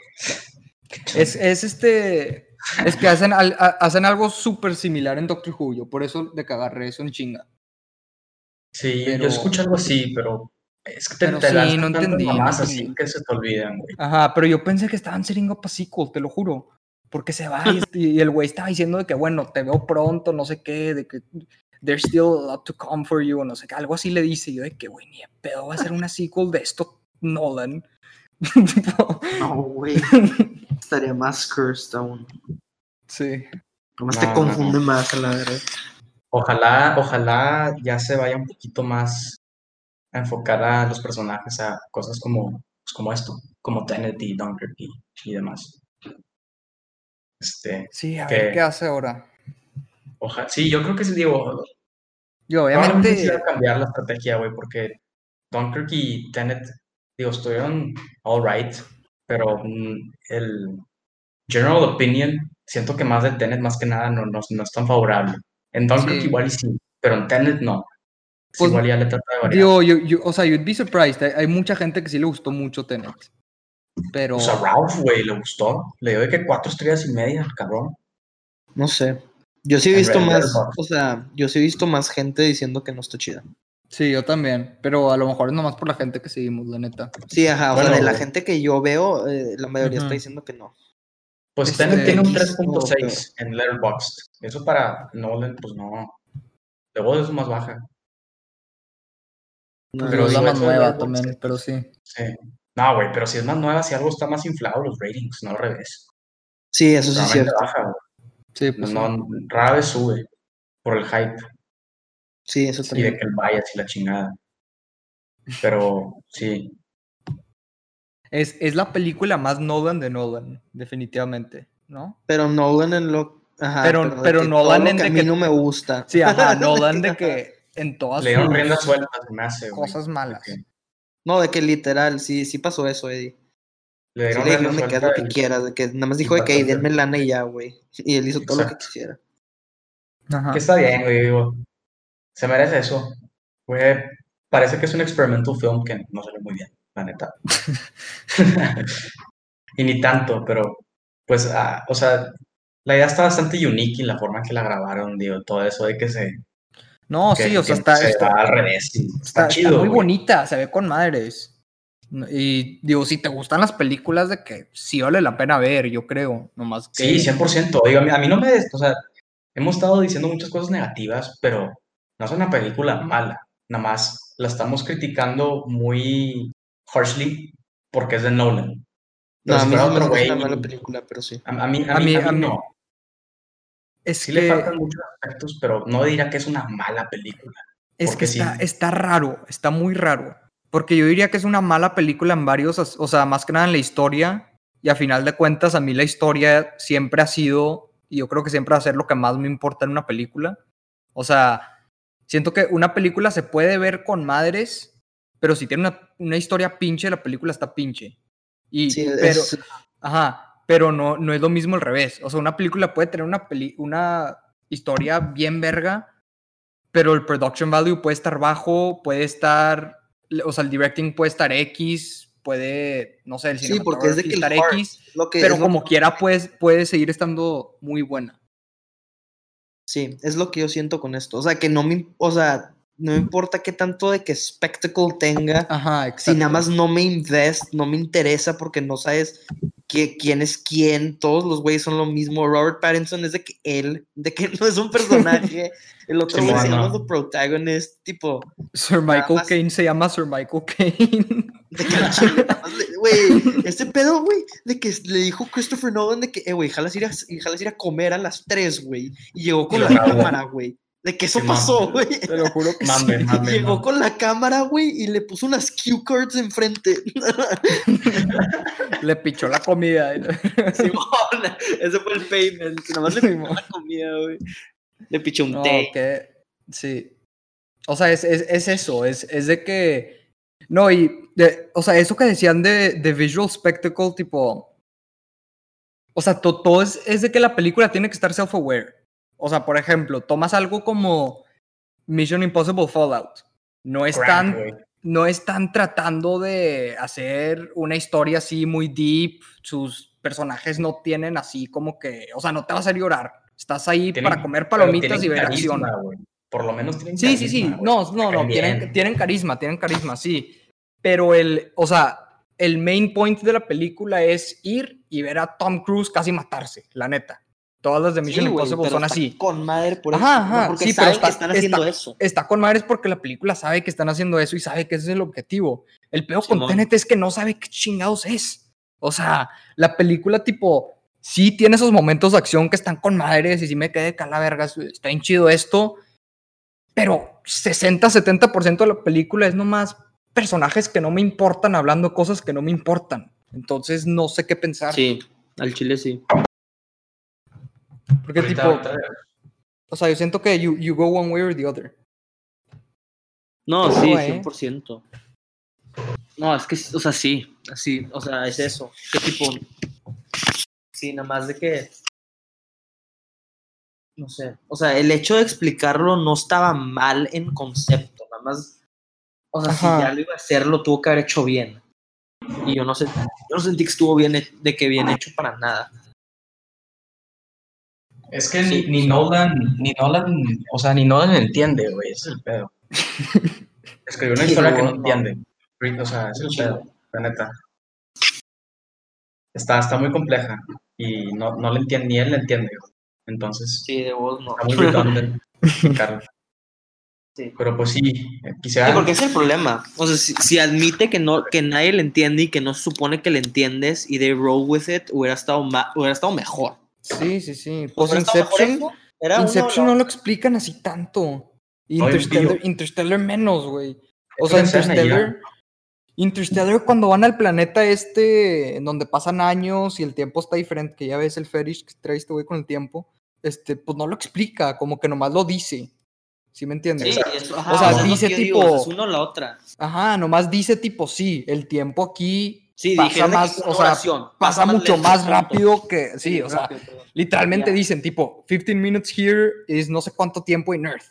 Es, es este. Es que hacen, al- a- hacen algo súper similar en Doctor Who. Yo por eso de que agarré eso en chinga. Sí, pero- yo escuché algo así, pero es que te, Pero te sí, lanzan no entendí, no entendí. así que se te olvidan, güey. Ajá, pero yo pensé que estaban setting up a sequel, te lo juro. Porque se va y, y el güey estaba diciendo de que, bueno, te veo pronto, no sé qué, de que there's still a lot to come for you, no sé qué, algo así le dice. Yo de que, güey, ni de pedo va a ser una sequel de esto, Nolan. No, güey. Estaría más cursed aún. sí. Nomás No, te no, confunde más, a la verdad. Ojalá, ojalá ya se vaya un poquito más a enfocar a los personajes a cosas como, pues, como esto, como Tenet y Dunkirk y, y demás. Este, Sí, a Que- ver qué hace ahora. ojalá, sí, yo creo que sí, digo, Yo, obviamente. a cambiar la estrategia, güey, porque Dunkirk y Tenet, digo, estuvieron all right, pero mm, el general opinion, siento que más de Tenet, más que nada, no, no, no es tan favorable. En Dunkirk Sí. igual y sí, pero en Tenet no. Es Pues, igual ya le trata de variar. Digo, yo, yo- o sea, you'd be surprised. Hay, hay mucha gente que sí le gustó mucho Tenet. Pero. O sea, Ralph, güey, le gustó. Le dio de que cuatro estrellas y media cabrón. No sé. Yo sí he visto más, o sea, yo sí he visto más gente diciendo que no está chida. Sí, yo también. Pero a lo mejor es nomás por la gente que seguimos, la neta. Sí, ajá, o sea, de la gente que yo veo, eh, la mayoría está diciendo que no. Pues Este, Tenet tiene un X, 3.6 en Letterboxd. Eso para Nolan, pues no. Luego es más baja. No, Pero es la más de nueva también, pero sí. Sí. No, güey, pero si es más nueva, si algo está más inflado, los ratings, no al revés. Sí, eso sí es cierto. baja. Sí, pues sí. No, rara vez sube por el hype Sí, eso y de también. que el bias y la chingada. Pero sí, Es, es la película más Nolan de Nolan, definitivamente, ¿no? Pero Nolan en lo. Ajá, Pero- pero Nolan todo lo en que a mí que- no me gusta. Sí, ajá, Nolan de que en todas le dieron sus rienda suelta, se me hace, güey. cosas malas. No, de que literal, sí, sí pasó eso, Eddie. Le Sí dieron le rienda dijeron de que haz lo que quieras, de que nada más dijo de que "Ey, Bastante. denme lana y ya, güey. Y él hizo todo lo que quisiera. Ajá. Que está bien, güey, digo. Se merece eso. Güey, parece que es un experimental film que no salió muy bien, la neta. y ni tanto, pero pues, ah, o sea, la idea está bastante unique en la forma en que la grabaron, digo, todo eso de que se, No, que sí, o sea, está, se está, al revés. Está, está- está chido. muy güey. bonita, se ve con madres. Y digo, si te gustan las películas de que sí vale la pena ver, yo creo, nomás que... Sí, 100%. Digo, a mí, a mí no me, o sea, hemos estado diciendo muchas cosas negativas, pero no es una película mala. Nada más la estamos criticando muy harshly porque es de Nolan. No, a mí no otro mala película, pero sí. A, a mí, a, A mí, mí- a mí a mí- no. Es Sí que, le faltan muchos aspectos, pero no diría que es una mala película. es que sí. está, está raro, está muy raro. Porque yo diría que es una mala película en varios, o sea, más que nada en la historia. Y a final de cuentas, a mí la historia siempre ha sido, y yo creo que siempre va a ser lo que más me importa en una película. O sea, siento que una película se puede ver con madres, pero si tiene una, una historia pinche, la película está pinche. Y, Sí, pero, es- Ajá, pero no, no es lo mismo al revés. O sea, una película puede tener una, peli una historia bien verga, pero el production value puede estar bajo, puede estar, o sea, el directing puede estar X, puede, no sé, el Sí, porque es de estar X, lo que, pero como quiera pues, puede seguir estando muy buena. Sí, es lo que yo siento con esto. O sea, que no me, o sea, no me importa qué tanto de que spectacle tenga, Ajá, exacto. si nada más no me invest, no me interesa porque no sabes qué- quién es quién, todos los güeyes son lo mismo. Robert Pattinson es de que él, de que no es un personaje, el otro güey se llama. The Protagonist, tipo, Sir Michael más- Caine se llama Sir Michael Caine. de que güey, este pedo, güey, de que le dijo Christopher Nolan de que, eh, güey, jalas ir, a, jalas ir a comer a las 3, güey, y llegó con la cámara, güey. De que eso pasó, güey. Te lo juro que Mame, sí. mame, Llegó mame. con la cámara, güey, y le puso unas cue cards enfrente. Le pichó la comida. Simón, ese fue el payment. Nada más le pichó la comida, güey. Le pichó un No, té. que sí. O sea, es, es, es eso, es, es de que. No, y. de- o sea, eso que decían de, de visual spectacle, tipo. O sea, to- todo es, es de que la película tiene que estar self-aware. O sea, por ejemplo, tomas algo como Mission Impossible Fallout. No están, no están tratando de hacer una historia así muy deep. Sus personajes no tienen así como que. O sea, no te vas a hacer llorar. Estás ahí Tienen- para comer palomitas y ver acción. carisma. Por lo menos tienen Sí, sí, sí. carisma, güey. No, no, no. Tienen, tienen carisma, tienen carisma, sí. Pero el, o sea, el main point de la película es ir y ver a Tom Cruise casi matarse, la neta. Todas las de Mission Sí, Impossible pero son así. Con madre por eso. Ajá, ¿no? ajá, Porque sí, pero saben está- que están haciendo está- eso. Está con madres porque la película sabe que están haciendo eso y sabe que ese es el objetivo. El peor con Simón. Tenet es que no sabe qué chingados es. O sea, la película tipo sí tiene esos momentos de acción que están con madres y sí me quedé de la verga, está bien chido esto, pero 60-70% de la película es nomás personajes que no me importan hablando cosas que no me importan. Entonces no sé qué pensar. Sí, al chile sí. Porque Ahorita- tipo, ahorita- o sea, yo siento que you, you go one way or the other. No, sí, eh. 100%. No, es que, o sea, sí, así, o sea, es eso. ¿Qué tipo? Sí, nada más de que. No sé. O sea, el hecho de explicarlo no estaba mal en concepto, nada más. O sea, Ajá. si ya lo iba a hacer, lo tuvo que haber hecho bien. Y yo no sé, yo no sentí que estuvo bien, de que bien hecho para nada. Es que Sí, ni, ni sí. Nolan, ni Nolan, o sea, ni Nolan entiende, güey, ese es el pedo. Escribió una Sí, historia que no, entiende. O sea, ese es el Sí. pedo, la neta. Está, está muy compleja y no, no le entiende, ni él le entiende. güey. Entonces, Sí, de vos no. está muy redundant. Carlos. Sí. Pero pues sí, Sí, quisiera... porque ese es el problema. O sea, si, si admite que no que nadie le entiende y que no se supone que le entiendes y they roll with it, hubiera estado, ma- hubiera estado mejor. Sí, sí, sí. Pues Inception. Era Inception no lo explican así tanto. Interstellar. Interstellar menos, güey. O sea. Interstellar. Interstellar cuando van al planeta este, en donde pasan años y el tiempo está diferente, que ya ves el fetish que trae este güey con el tiempo, este, pues no lo explica, como que nomás lo dice. ¿Sí me entiendes? Sí, eso, ajá, O sea, dice digo, tipo- es uno o la otra. Ajá, nomás dice tipo, sí, el tiempo aquí Sí, pasa más, o sea, oración, pasa mucho más rápido que, sí, o sea, perdón. literalmente dicen tipo, 15 minutes here is no sé cuánto tiempo en Earth.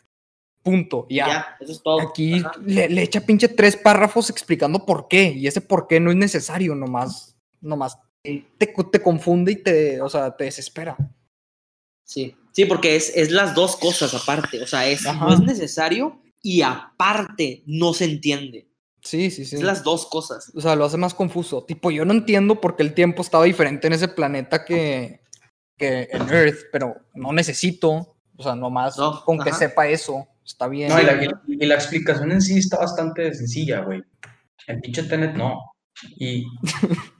Punto, ya. Ya, eso es todo. Aquí le, le echa pinche tres párrafos explicando por qué, y ese por qué no es necesario, nomás, nomás te, te confunde y te, o sea, te desespera. Sí, sí, porque es, es las dos cosas aparte. O sea, es, Ajá. no es necesario y aparte no se entiende. Sí, sí, sí. Es las dos cosas. O sea, lo hace más confuso. Tipo, yo no entiendo por qué el tiempo estaba diferente en ese planeta que, que en Earth, pero no necesito. O sea, nomás No, con que sepa eso, está bien. No, y la, y- y la explicación en sí está bastante sencilla, güey. En pinche Tenet no. Y...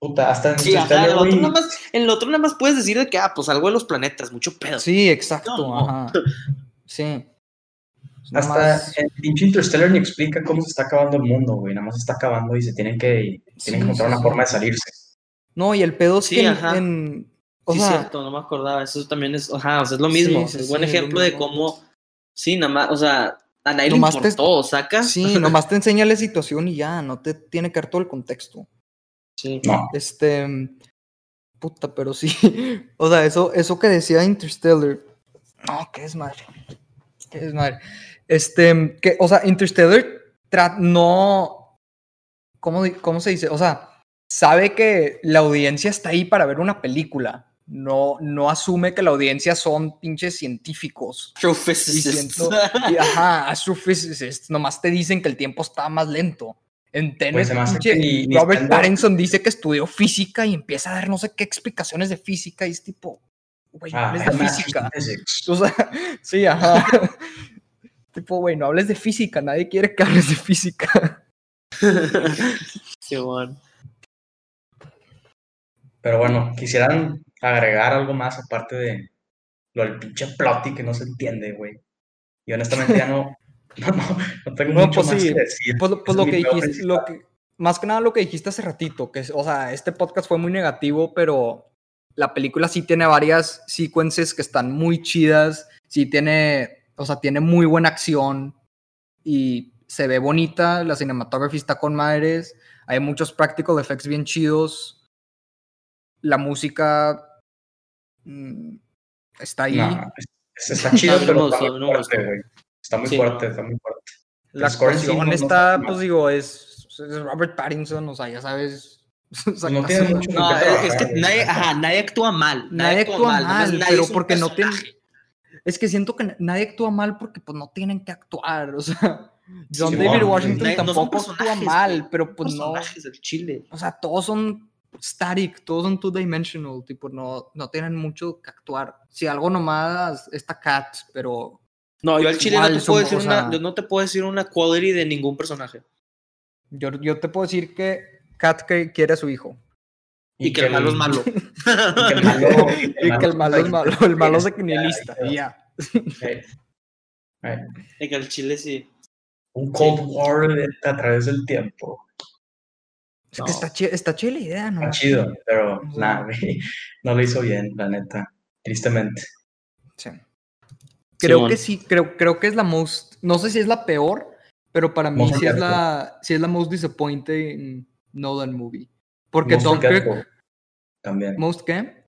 Puta, hasta en Sí, ajá, el otro nada más, en el otro nada más puedes decir de que, ah, pues algo de los planetas, mucho pedo. Sí, exacto. No. Ajá. Sí. Hasta en pinche Interstellar ni explica cómo se está acabando el mundo, güey. Nada más se está acabando y se tienen que, tienen que encontrar sí, una sí. forma de salirse. No, y el pedo es Sí, que en- ajá. en. O sí, sea, cierto, no me acordaba. Eso también es, ajá, o sea, es lo mismo. Sí, sí, es buen ejemplo de cómo, sí, nada más, o sea, a nadie Nomás le te- importó, ¿sacas? sí, nomás te enseña la situación y ya, no te tiene que dar todo el contexto. Sí. No. Este. Puta, pero sí. O sea, eso, eso que decía Interstellar. No, qué es madre. Qué es madre. Este, que, o sea, Interstellar tra- no. ¿cómo, ¿Cómo se dice? O sea, sabe que la audiencia está ahí para ver una película. No, no asume que la audiencia son pinches científicos. Astrophysicist. Diciendo- y, ajá, astrophysicists. Nomás te dicen que el tiempo está más lento. En Tenet, Pues pinche que ni- ni Robert estando- Pattinson dice que estudió física y empieza a dar no sé qué explicaciones de física y es tipo, güey, no Ah, hables de math física. O sea, sí, ajá. Tipo, güey, no hables de física, nadie quiere que hables de física. Qué bueno. Pero bueno, quisieran agregar algo más aparte de lo del pinche plot y que no se entiende, güey. Y honestamente ya no, no, no, no tengo No, mucho pues más sí, que decir. Pues, pues lo es mi que dijiste, principal. lo que, más que nada lo que dijiste hace ratito, que es, o sea, este podcast fue muy negativo, pero la película sí tiene varias secuencias que están muy chidas, sí tiene, o sea, tiene muy buena acción y se ve bonita, la cinematography está con madres, hay muchos practical effects bien chidos, la música mm, está ahí, está chido, pero muy fuerte. Está muy Sí, fuerte, no. está muy fuerte. la actuación está, pues digo, es, es Robert Pattinson, o sea, ya sabes. no tiene mucho No, que es, trabajar, es que güey. nadie, ajá, nadie actúa mal. Nadie actúa mal, nadie pero porque no tiene-. Es que siento que nadie actúa mal porque pues no tienen que actuar, o sea, John Sí, David no, Washington no tampoco actúa mal, pero pues no, personajes del chile. o sea, todos son static, todos son two-dimensional, tipo, no, no tienen mucho que actuar. Si algo nomás está Cat, pero No, yo al chile no te, puedo decir una, yo no te puedo decir una quality de ningún personaje. yo, yo te puedo decir que Cat que quiere a su hijo. Y, que, el malo es malo. Y que el malo, Y que el malo es malo, el malo es y ya. Eh, y que al chile sí. Un Cold War a través del tiempo. Es No. que está, chi- está chida la idea, ¿no? Está chido, pero Sí. nada. No lo hizo bien, la neta. Tristemente. Sí. Creo Simón. que sí, creo, creo que es la most, no sé si es la peor, pero para mí Most sí es la, sí es la most disappointing Nolan movie. Porque Most Dunkirk, También. most qué?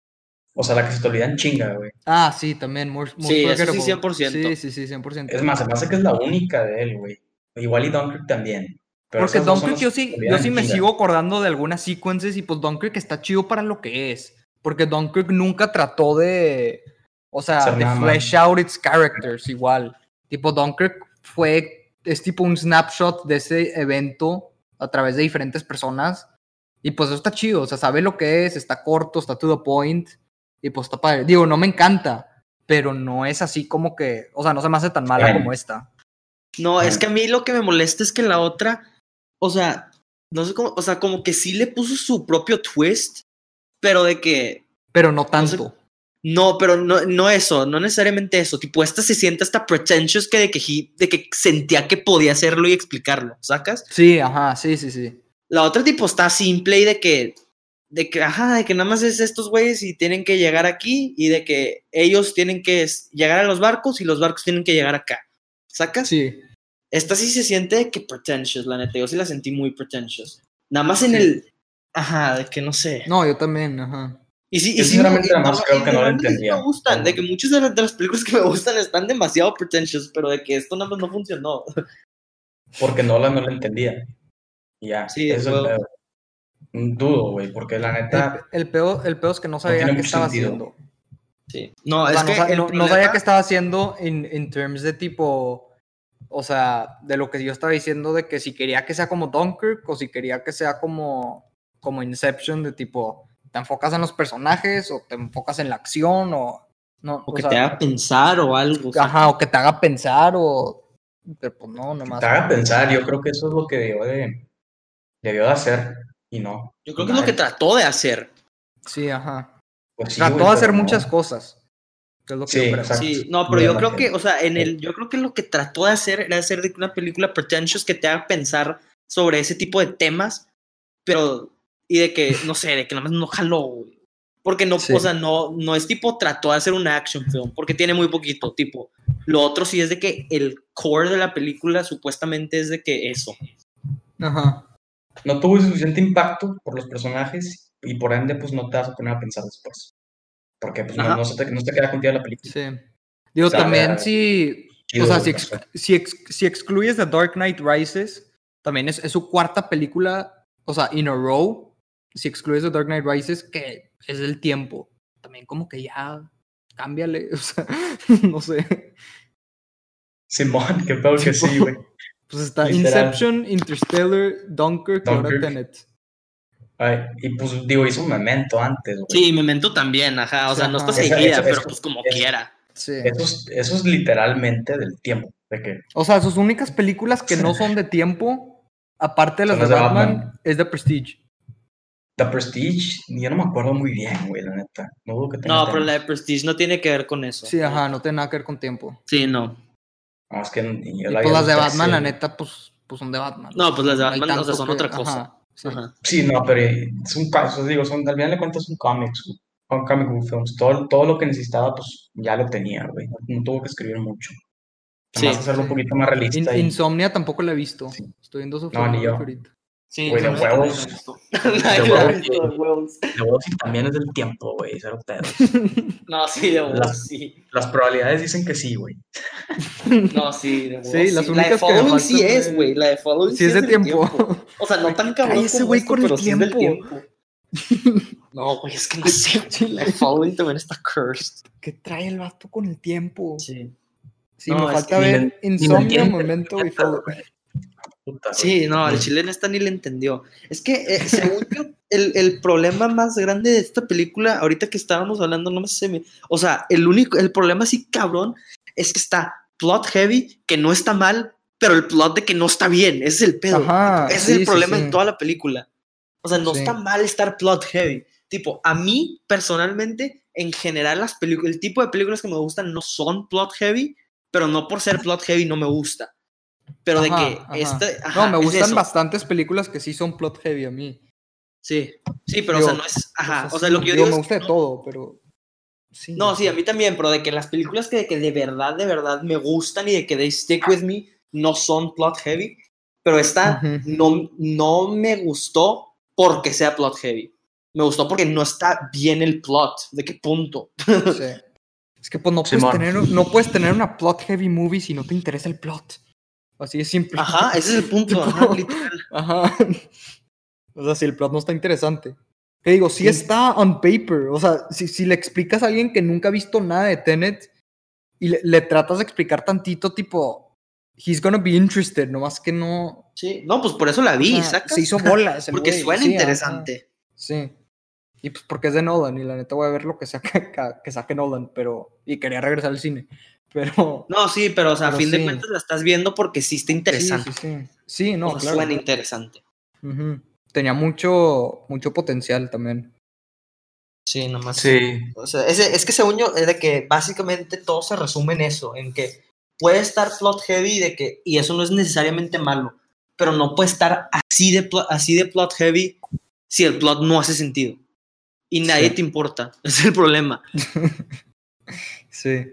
O sea, la que se te olvidan chinga, güey. Ah, sí, también, most, most Sí, eso sí, forgettable. 100%. Sí, sí, sí, 100%. Es más, se me hace que es la única de él, güey. Igual y Dunkirk también. Pero Porque Dunkirk yo sí, yo sí me chinga. sigo acordando de algunas sequences y pues Dunkirk está chido para lo que es. Porque Dunkirk nunca trató de, o sea, Ser de flesh out its characters igual. Tipo Dunkirk fue, es tipo un snapshot de ese evento a través de diferentes personas. Y pues eso está chido, o sea, sabe lo que es, está corto, está to the point. Y pues está padre. Digo, no me encanta, pero no es así como que, o sea, no se me hace tan mala como esta. No, es que a mí lo que me molesta es que la otra, o sea, no sé cómo, o sea, como que sí le puso su propio twist, pero de que, Pero no sé- tanto. no, pero no, no eso, no necesariamente eso, tipo, esta se siente hasta pretentious que de que, he- de que sentía que podía hacerlo y explicarlo, ¿sacas? Sí, ajá, sí, sí, sí. La otra tipo está simple y de que, de que, ajá, de que nada más es estos güeyes y tienen que llegar aquí y de que ellos tienen que llegar a los barcos y los barcos tienen que llegar acá, ¿sacas? Sí. Esta sí se siente de que pretentious, la neta. Yo sí la sentí muy pretentious. Nada más en Sí. el. Ajá, de que no sé. No, yo también, ajá. Y sí, y sí, sinceramente y nada más norma- creo que no lo entendía. Me gustan, de que muchas de las, de las películas que me gustan están demasiado pretentious, pero de que esto nada más no funcionó. Porque Nolan no lo entendía. Ya, Sí, ese es el. Dudo, güey, porque la neta. El, el peor, el peor es que no sabía qué estaba sentido. haciendo. Sí. No, O es sea, no, que. sa- no- sabía qué estaba haciendo en, en terms de tipo, o sea, de lo que yo estaba diciendo de que si quería que sea como Dunkirk o si quería que sea como, como Inception, de tipo, te enfocas en los personajes o te enfocas en la acción o... No, O que sea, te haga pensar o algo. sea, Ajá, o que te haga pensar o... Pero pues no, nomás... Te haga pensar, yo creo que eso es lo que debió de, debió de hacer. Y no. Yo creo que es lo que trató de hacer. Sí, ajá. Pues sí, Trató de hacer no. muchas cosas. que es lo que Sí, yo. Sí, no, pero yo creo que, o sea, en el, yo creo que lo que trató de hacer era hacer de una película pretentious que te haga pensar sobre ese tipo de temas, pero, y de que, no sé, de que nada más no jaló, güey. Porque no, Sí. o sea, no, no es tipo trató de hacer una action film, porque tiene muy poquito, tipo. Lo otro sí es de que el core de la película supuestamente es de que eso. Ajá. No tuvo suficiente impacto por los personajes y por ende, pues no te vas a poner a pensar después. Porque pues no, no, se te, no se te queda contigo la película. Sí. Digo, O sea, también si... o sea, si, ex- si, ex- si excluyes The Dark Knight Rises, también es, es su cuarta película, o sea, in a row. Si excluyes The Dark Knight Rises, que es el tiempo. También como que ya, cámbiale, o sea, no sé. Simón, qué pedo que sí, güey. Pues está Literal. Inception, Interstellar, Dunkirk, y ahora Dunkirk. Tenet. Ay, y pues digo, hizo un memento antes, güey. Sí, Memento también, ajá, o sea, no está seguida, pero pues como quiera. Sí. Eso es, eso es literalmente del tiempo. De que O sea, sus únicas películas que no son de tiempo, aparte de las Son de Batman, Batman. es The Prestige. The Prestige, yo no me acuerdo muy bien, güey, la neta. No dudo que tenga No, pero la de Prestige no tiene que ver con eso. Sí, ajá, no tiene nada que ver con tiempo. Sí, no. No, es que ni yo Y la pues las de Batman, 13, la neta, pues, pues son de Batman. No, pues las de No Batman, o sea, tanto son que- otra cosa. ajá, sí. Ajá. Sí, no, pero es un caso, digo, son, al final de cuentas son cómics, son comic book films. Todo, todo lo que necesitaba, pues ya lo tenía, güey. No, no tuvo que escribir mucho. Nada más Sí. hacerlo un poquito más In- realista. y- Insomnia tampoco la he visto. Estoy viendo su No, ni yo. ahorita. Sí, Güey, de huevos. De la huevos, sí también es del tiempo, güey, cero. No, sí, de huevos, Las- sí. Las probabilidades dicen que sí, güey. No, sí, de huevos. Sí, las La únicas de Following sí es, güey. La de Following Sí, es de tiempo. O sea, no tan cabrón como güey, con el sí tiempo. tiempo. No, güey, es que no sé. güey, La de Following también está cursed. ¿Qué trae el vato con el tiempo? Sí. Sí, No, me falta ver Insomnia, Momento y neta, Follow. güey. Puta. Sí, no, el chileno esta ni le entendió. Es que, eh, según yo, el, el problema más grande de esta película, ahorita que estábamos hablando, no me sé, me- o sea, el único, el problema así cabrón es que está plot heavy, que no está mal, pero el plot de que no está bien, ese es el pedo. Ajá, ese sí, es el sí, problema sí. de toda la película. O sea, no Sí. está mal estar plot heavy. Tipo, a mí, personalmente, en general, las películas, el tipo de películas que me gustan no son plot heavy, pero no por ser plot heavy no me gusta. Pero de Ajá, que ajá. esta. No, me gustan bastantes películas que sí son plot heavy a mí. Sí, sí, pero Digo, o sea, no es. Ajá, o sea, sí, lo que yo digo, digo. me es que gusta de todo, pero. Sí, No, sí, a mí también, pero de que las películas que, que de verdad, de verdad me gustan y de que they stick with me no son plot heavy, pero esta no, no me gustó porque sea plot heavy. Me gustó porque no está bien el plot. ¿De qué punto? Sí. Es que pues no puedes, Simón. tener, no puedes tener una plot heavy movie si no te interesa el plot. Así es simple. Ajá, ese es el punto. ajá, literal. Ajá. O sea, si el plot no está interesante. Te digo, sí, Sí. está on paper. O sea, si, si le explicas a alguien que nunca ha visto nada de Tenet y le, le tratas de explicar tantito, tipo, he's gonna be interested, nomás que no. Sí, no, pues por eso la vi, o sea, ¿sacas? se hizo bolas. Porque güey, suena sí, ajá. interesante. Sí. Y pues porque es de Nolan y la neta voy a ver lo que saque, que saque Nolan, pero... Y quería regresar al cine. Pero. No, sí, pero o sea, a fin de cuentas la estás viendo porque sí está interesante. Sí, sí, sí. Sí, no, O sea, claro. Suena interesante. Tenía mucho, mucho potencial también. Sí, nomás. Sí, O sea, es, es que según yo, es de que básicamente todo se resume en eso, en que puede estar plot heavy de que, y eso no es necesariamente malo, pero no puede estar así de, así de plot heavy si el plot no hace sentido. Y nadie Sí. te importa, es el problema. Sí.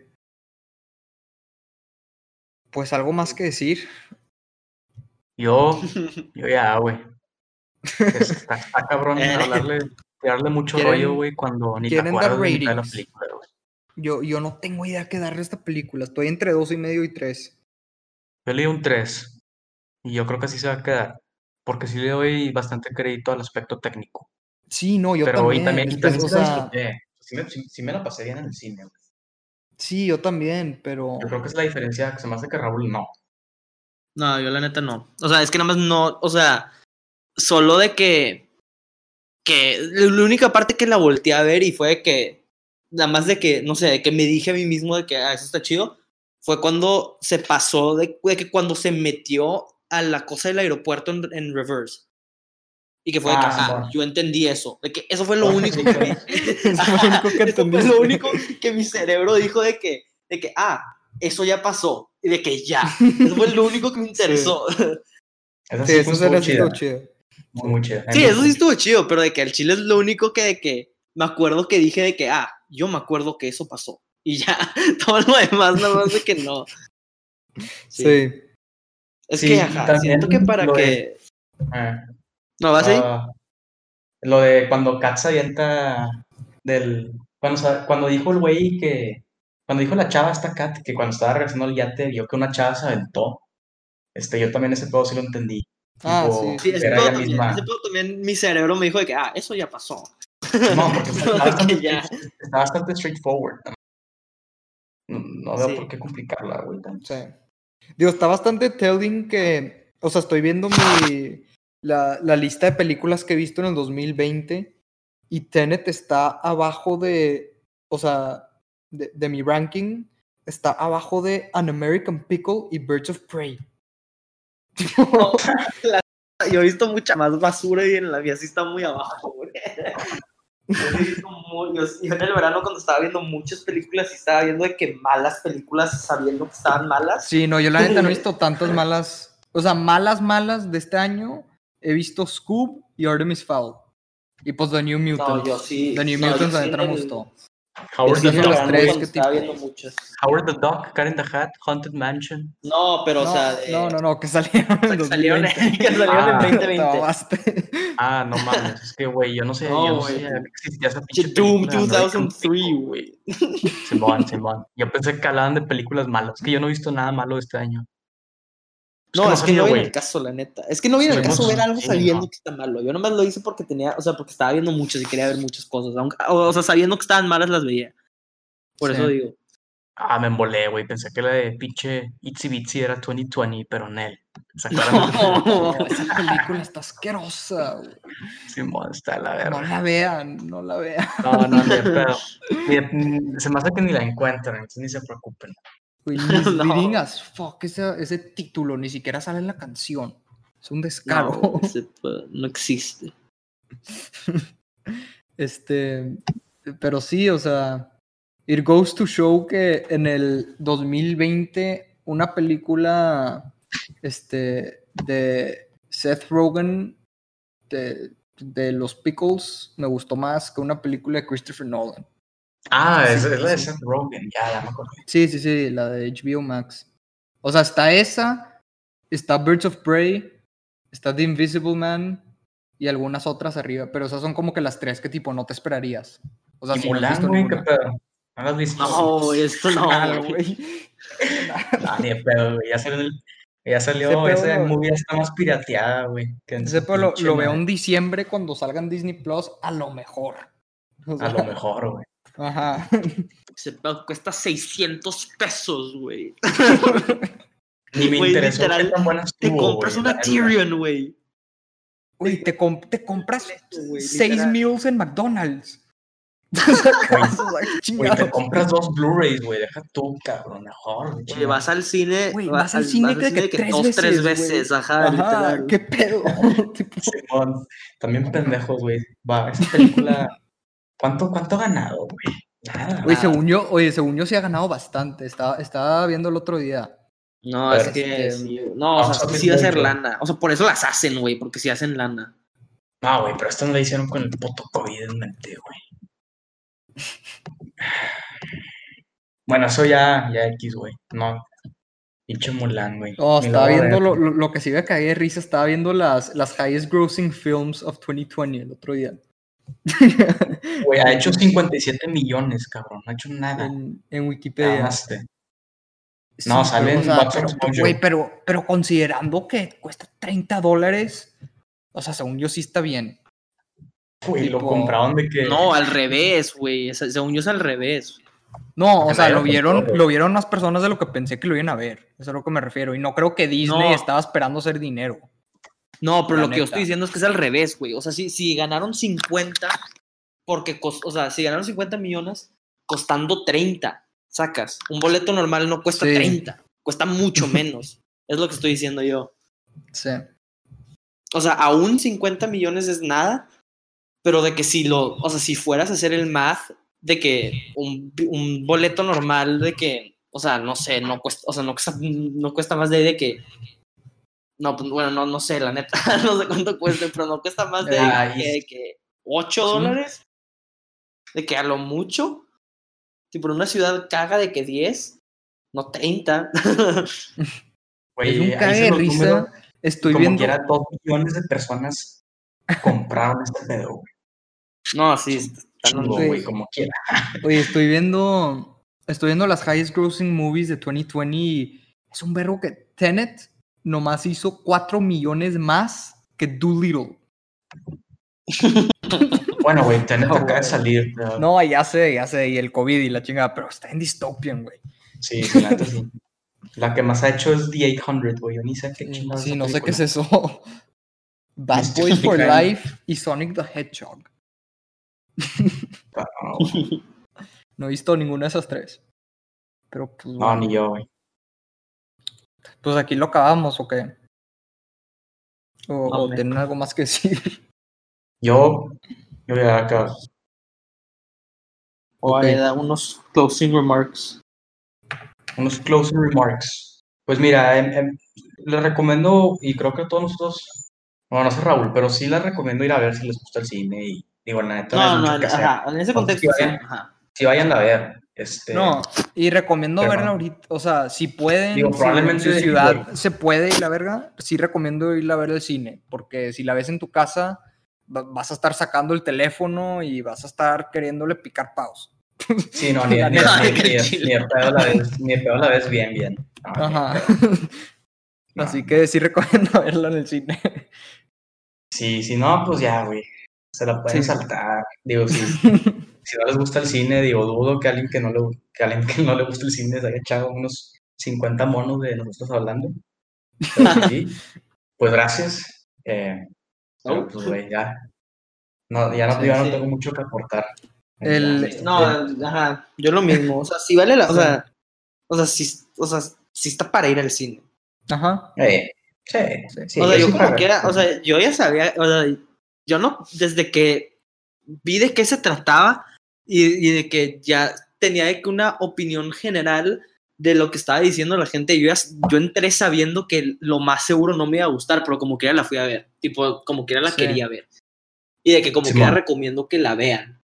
Pues algo más que decir. yo, yo ya, güey. Es- Está, está cabrón Eh. hablarle, darle mucho ¿Quieren- rollo, güey, cuando ni te quieren dar acuerdas de la película, güey. Yo, yo no tengo idea qué darle a esta película. Estoy entre dos y medio y tres. Yo le di un 3 y yo creo que así se va a quedar, porque sí le doy bastante crédito al aspecto técnico. Sí, no, yo Pero también. y también, y también o sea. Sí me, sí- sí me la pasé bien en el cine, güey. Sí, yo también, pero. Yo creo que es la diferencia, que se me hace que Raúl no. No, yo la neta no. O sea, es que nada más no, o sea, solo de que, que la única parte que la volteé a ver y fue de que, nada más de que, no sé, de que me dije a mí mismo de que, ah, eso está chido, fue cuando se pasó de, de que cuando se metió a la cosa del aeropuerto en, en reverse. Y que fue de Ah, Simón. yo entendí eso. De que eso fue lo único sí, que que Eso fue lo único que mi cerebro dijo de que, de que, ah, eso ya pasó. Y de que ya. Eso fue lo único que me interesó. Sí, sí eso fue sería estuvo chido. Muy, muy chida. Sí, eso sí estuvo chido, pero de que el chile es lo único que de que me acuerdo que dije de que, ah, yo me acuerdo que eso pasó. Y ya, todo lo demás nada más de que no. Sí. Es Sí, que, ajá, siento que para que... Ah, ¿No vas ahí? ah, lo de cuando Kat se avienta del... Cuando, cuando dijo el güey que... Cuando dijo la chava esta Kat, que cuando estaba regresando al yate vio que una chava se aventó. Este, yo también ese pedo sí lo entendí. Ah, Tipo, sí. Sí, ese era pedo, ella también, misma. ese pedo también mi cerebro me dijo de que, ah, eso ya pasó. No, porque está bastante, que ya. está bastante straightforward. No, no veo Sí. por qué complicarla, güey. Sí. Digo, está bastante telling que. O sea, estoy viendo mi. La, la lista de películas que he visto en el 2020 y Tenet está abajo de. O sea, de, de mi ranking. Está abajo de An American Pickle y Birds of Prey. Yo he visto mucha más basura y en la mía sí está muy abajo, güey. Yo, muy- yo- yo en el verano cuando estaba viendo muchas películas y estaba viendo de que malas películas sabiendo que estaban malas. Sí, no, yo la neta no he visto tantas malas. O sea, malas, malas de este año. He visto Scoob y Artemis Fowl. Y pues The New Mutants. No, yo sí. The New no, Mutants, la sí me el- gustó. Howard, Sí, the las Duck, tres que estaba tipo- viendo muchas. Howard the Duck, Cat in the Hat, Haunted Mansion. No, pero no, o sea, no, no, no, que salieron en salieron, 2020. que salieron Ah. en Te 2020. mamaste. Ah, no mames, es que, güey, yo no sé, No, yo no existía esa pinche Doom película, American 2003, Pickle. güey. Simón, Simón. Yo pensé que hablaban de películas malas. Es que yo no he visto nada malo este año. No, es que no sabía, viene el caso, la neta. Es que no viene el Sí, caso no, ver algo sí, sabiendo no. que está malo. Yo nomás lo hice porque tenía, o sea, porque estaba viendo muchas y quería ver muchas cosas. aunque- o, o sea, sabiendo que estaban malas las veía. Por Sí. eso digo. Ah, me embolé, güey. Pensé que la de pinche Itsy Bitsy era 2020, pero en él. O sea, claramente No, esa película está asquerosa. güey. Simón está la No verga. la vean, no la vean. No, no, ni mm, se me hace que ni la encuentran, entonces ni se preocupen. No. Misleading as fuck ese, ese título, ni siquiera sale en la canción. Es un descaro. No, ese no existe. Este, pero sí, o sea, it goes to show que en el 2020 una película este, de Seth Rogen de, de los Pickles me gustó más que una película de Christopher Nolan. Ah, es, Sí, es la de sí. Seth Rogen, ya, ya me acordé. Sí, sí, sí, la de HBO Max. O sea, está esa, está Birds of Prey, está The Invisible Man y algunas otras arriba, pero esas son como que las tres que tipo no te esperarías. O sea, ¿Y si no has Mulan, visto güey? ¿Qué pedo? ¿No la has visto? No, esto no. Güey. Ah, ni pedo, güey. Ya salió, el- ya salió, movie ya está más pirateada, güey. Ese lo, lo veo en diciembre cuando salga en Disney Plus, a lo mejor. O sea, A lo mejor, güey. Ajá. Ese pedo cuesta 600 pesos, güey. Ni me Güey, interesó literal, tan buena Te compras güey, una. Tyrion, güey. Güey, te, com- te compras güey, seis meals en McDonald's. Güey, te compras dos Blu-rays, güey, deja tú, cabrón, mejor. Oye, chinga. vas al cine, Güey, va- vas al cine que- que tres dos, tres veces, güey. veces, ajá, Ajá, literal. qué pedo. Simón, también pendejos, güey. Va, esa película. ¿Cuánto, cuánto ha ganado, güey? Nada. Oye, nada. según yo, oye, según yo sí ha ganado bastante. Estaba, estaba viendo el otro día. No, es que sí, no, o sea, sí va a ser lana. O sea, por eso las hacen, güey, porque sí hacen lana. No, güey, pero esto no lo hicieron con el puto COVID en mente, güey. Bueno, eso ya, ya X, güey. No. Pinche Mulan, güey. Oh, Ni estaba viendo lo, lo, lo que sí me caí de risa, estaba viendo las, las highest grossing films of 2020 el otro día. Güey, ha hecho 57 millones, cabrón. No ha hecho nada. en, en Wikipedia. Ganaste. No, Sí, sale pero, en o sea, pero, pero, pero considerando que cuesta 30 dólares, o sea, según yo sí está bien. Güey, lo compraron de que. No, al revés, güey. Según yo es al revés. No, o sea, lo vieron, lo vieron más personas de lo que pensé que lo iban a ver. Eso es a lo que me refiero. Y no creo que Disney No. estaba esperando hacer dinero. No, pero La lo que yo estoy diciendo es que es al revés, güey. O sea, si, si ganaron 50, porque, cos- o sea, si ganaron 50 millones costando 30, sacas. Un boleto normal no cuesta Sí. 30, cuesta mucho menos. es lo que estoy diciendo yo. Sí. O sea, aún 50 millones es nada, pero de que si lo, o sea, si fueras a hacer el math de que un, un boleto normal de que, o sea, no sé, no cuesta, o sea, no cuesta, no cuesta más de, de que, no, pues, bueno, no, no sé, la neta, no sé cuánto cueste, pero no cuesta más de, que, de que 8 sí. dólares, de que a lo mucho, tipo, en una ciudad caga de que 10, no 30. Güey, es un cague de números. Estoy como viendo. quiera, dos millones de personas compraron este pedo, güey. no, sí, güey. güey, como quiera. Oye, estoy viendo. Estoy viendo las highest grossing movies de 2020 y es un verbo que Tenet nomás hizo 4 millones más que Doolittle. Bueno, güey, Tenet No, acaba de salir. pero- No, ya sé, ya sé, y el COVID y la chingada, pero está en dystopian, güey. Sí, sí, la neta sí. La que más ha hecho es The 800, güey. Yo ni sé qué Sí, chingados sí, no sé qué es eso. Bad Este Boys for. Life y Sonic the Hedgehog. Ah, No, he visto ninguna de esas tres. Pero pues, No, bueno, ni yo, güey. Pues aquí lo acabamos, ¿o qué? O, o Hombre. tienen algo más que decir. Yo, yo ya acabo. O Ok. ahí da unos closing remarks. Unos closing remarks. Pues mira, em, em, les recomiendo, y creo que todos nosotros, bueno, no sé Raúl, pero sí les recomiendo ir a ver si les gusta el cine y digo, la neta, no, No, no, ajá, en ese contexto sí sí. vayan. Ajá. Sí, vayan a ver. Este, No, y recomiendo verla no. ahorita. O sea, si pueden, Digo, si probablemente en su sí, ciudad se puede y la verga, sí recomiendo ir a ver el cine. Porque si la ves en tu casa, va- vas a estar sacando el teléfono y vas a estar queriéndole picar paus. Sí, no, ni, ni, ni- ni- de pedo la ves, ni pedo la ves bien, bien. No, Ajá. No. Así que sí recomiendo verla en el cine. Sí, si no, pues ya, güey. Se la pueden Sí. saltar. Digo, si, si no les gusta el cine, digo, dudo que alguien que no le, que alguien que no le guste el cine se haya echado unos 50 monos de nosotros hablando. Pero sí, sí, pues gracias. Eh, Oh. pues, güey, ya. No, ya no, Sí, yo no sí. tengo mucho que aportar. El- Ya, No, ajá, yo lo mismo. O sea, si vale la. O sea, o sea, si, o sea, si está para ir al cine. Ajá. eh, sí, Sí. sí, o sea, yo sí como quiera, o sea, yo ya sabía, o sea, yo no, desde que vi de qué se trataba y, y de que ya tenía de que una opinión general de lo que estaba diciendo la gente, yo, ya, yo entré sabiendo que lo más seguro no me iba a gustar, pero como quiera la fui a ver, tipo, como quiera la Sí. quería ver. Y de que como Simón. quiera recomiendo que la vean.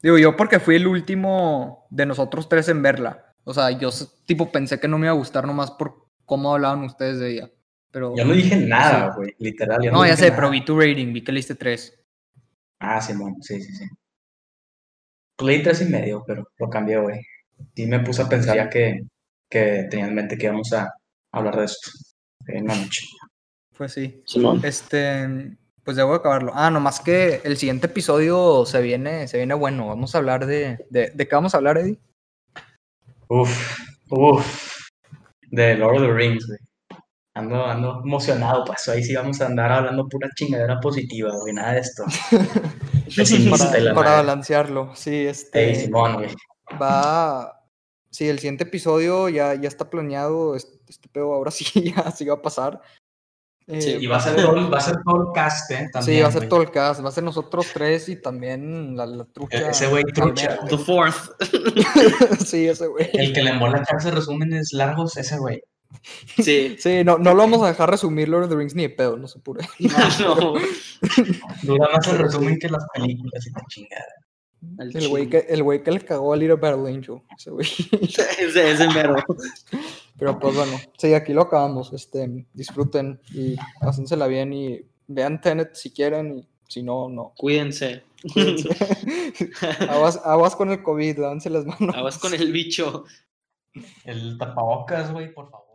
Digo, yo porque fui el último de nosotros tres en verla. O sea, yo tipo pensé que no me iba a gustar nomás por cómo hablaban ustedes de ella. Pero. Yo no dije nada, Sí. güey, literal. yo No, ya sé, nada. pero vi tu rating, vi que le diste tres. Ah, Simón, sí, sí, sí. Pues leí tres y medio, pero lo cambié, güey. Sí me puse a pensar ya que, que tenía en mente que íbamos a hablar de esto en la noche. Pues sí. Simón. Este, pues debo acabarlo. Ah, nomás que el siguiente episodio se viene, se viene bueno. Vamos a hablar de, de, ¿de qué vamos a hablar, Eddie? Uf, uf. De Lord of the Rings, güey. Ando, ando emocionado, pues ahí sí vamos a andar hablando pura chingadera positiva, güey, nada de esto. Para, para balancearlo. Sí, este. Ey, Simón, güey. va. Sí, el siguiente episodio ya, ya está planeado. Este, este pedo ahora sí ya sí va a pasar. Eh, Sí, Y va a ser todo, va a ser todo el cast, ¿eh? También, sí, va a ser güey. todo el cast. Va a ser nosotros tres y también la, la trucha. Ese güey trucha. The Fourth. sí, ese güey. El que le embola echarse resúmenes largos, ese güey. Sí. Sí, no, no lo vamos a dejar resumir Lord of the Rings ni de pedo, no se apure. No, Dura más el resumen que las películas y la chingada. El güey que, el güey que le cagó a Little Battle Angel. Ese güey. Ese, ese mero. Pero pues bueno, sí, aquí lo acabamos. Este, disfruten y pásensela bien y vean Tenet si quieren y si no, no. Cuídense. Cuídense. aguas, aguas con el COVID, lávense las manos. Aguas con el bicho. El tapabocas, güey, por favor.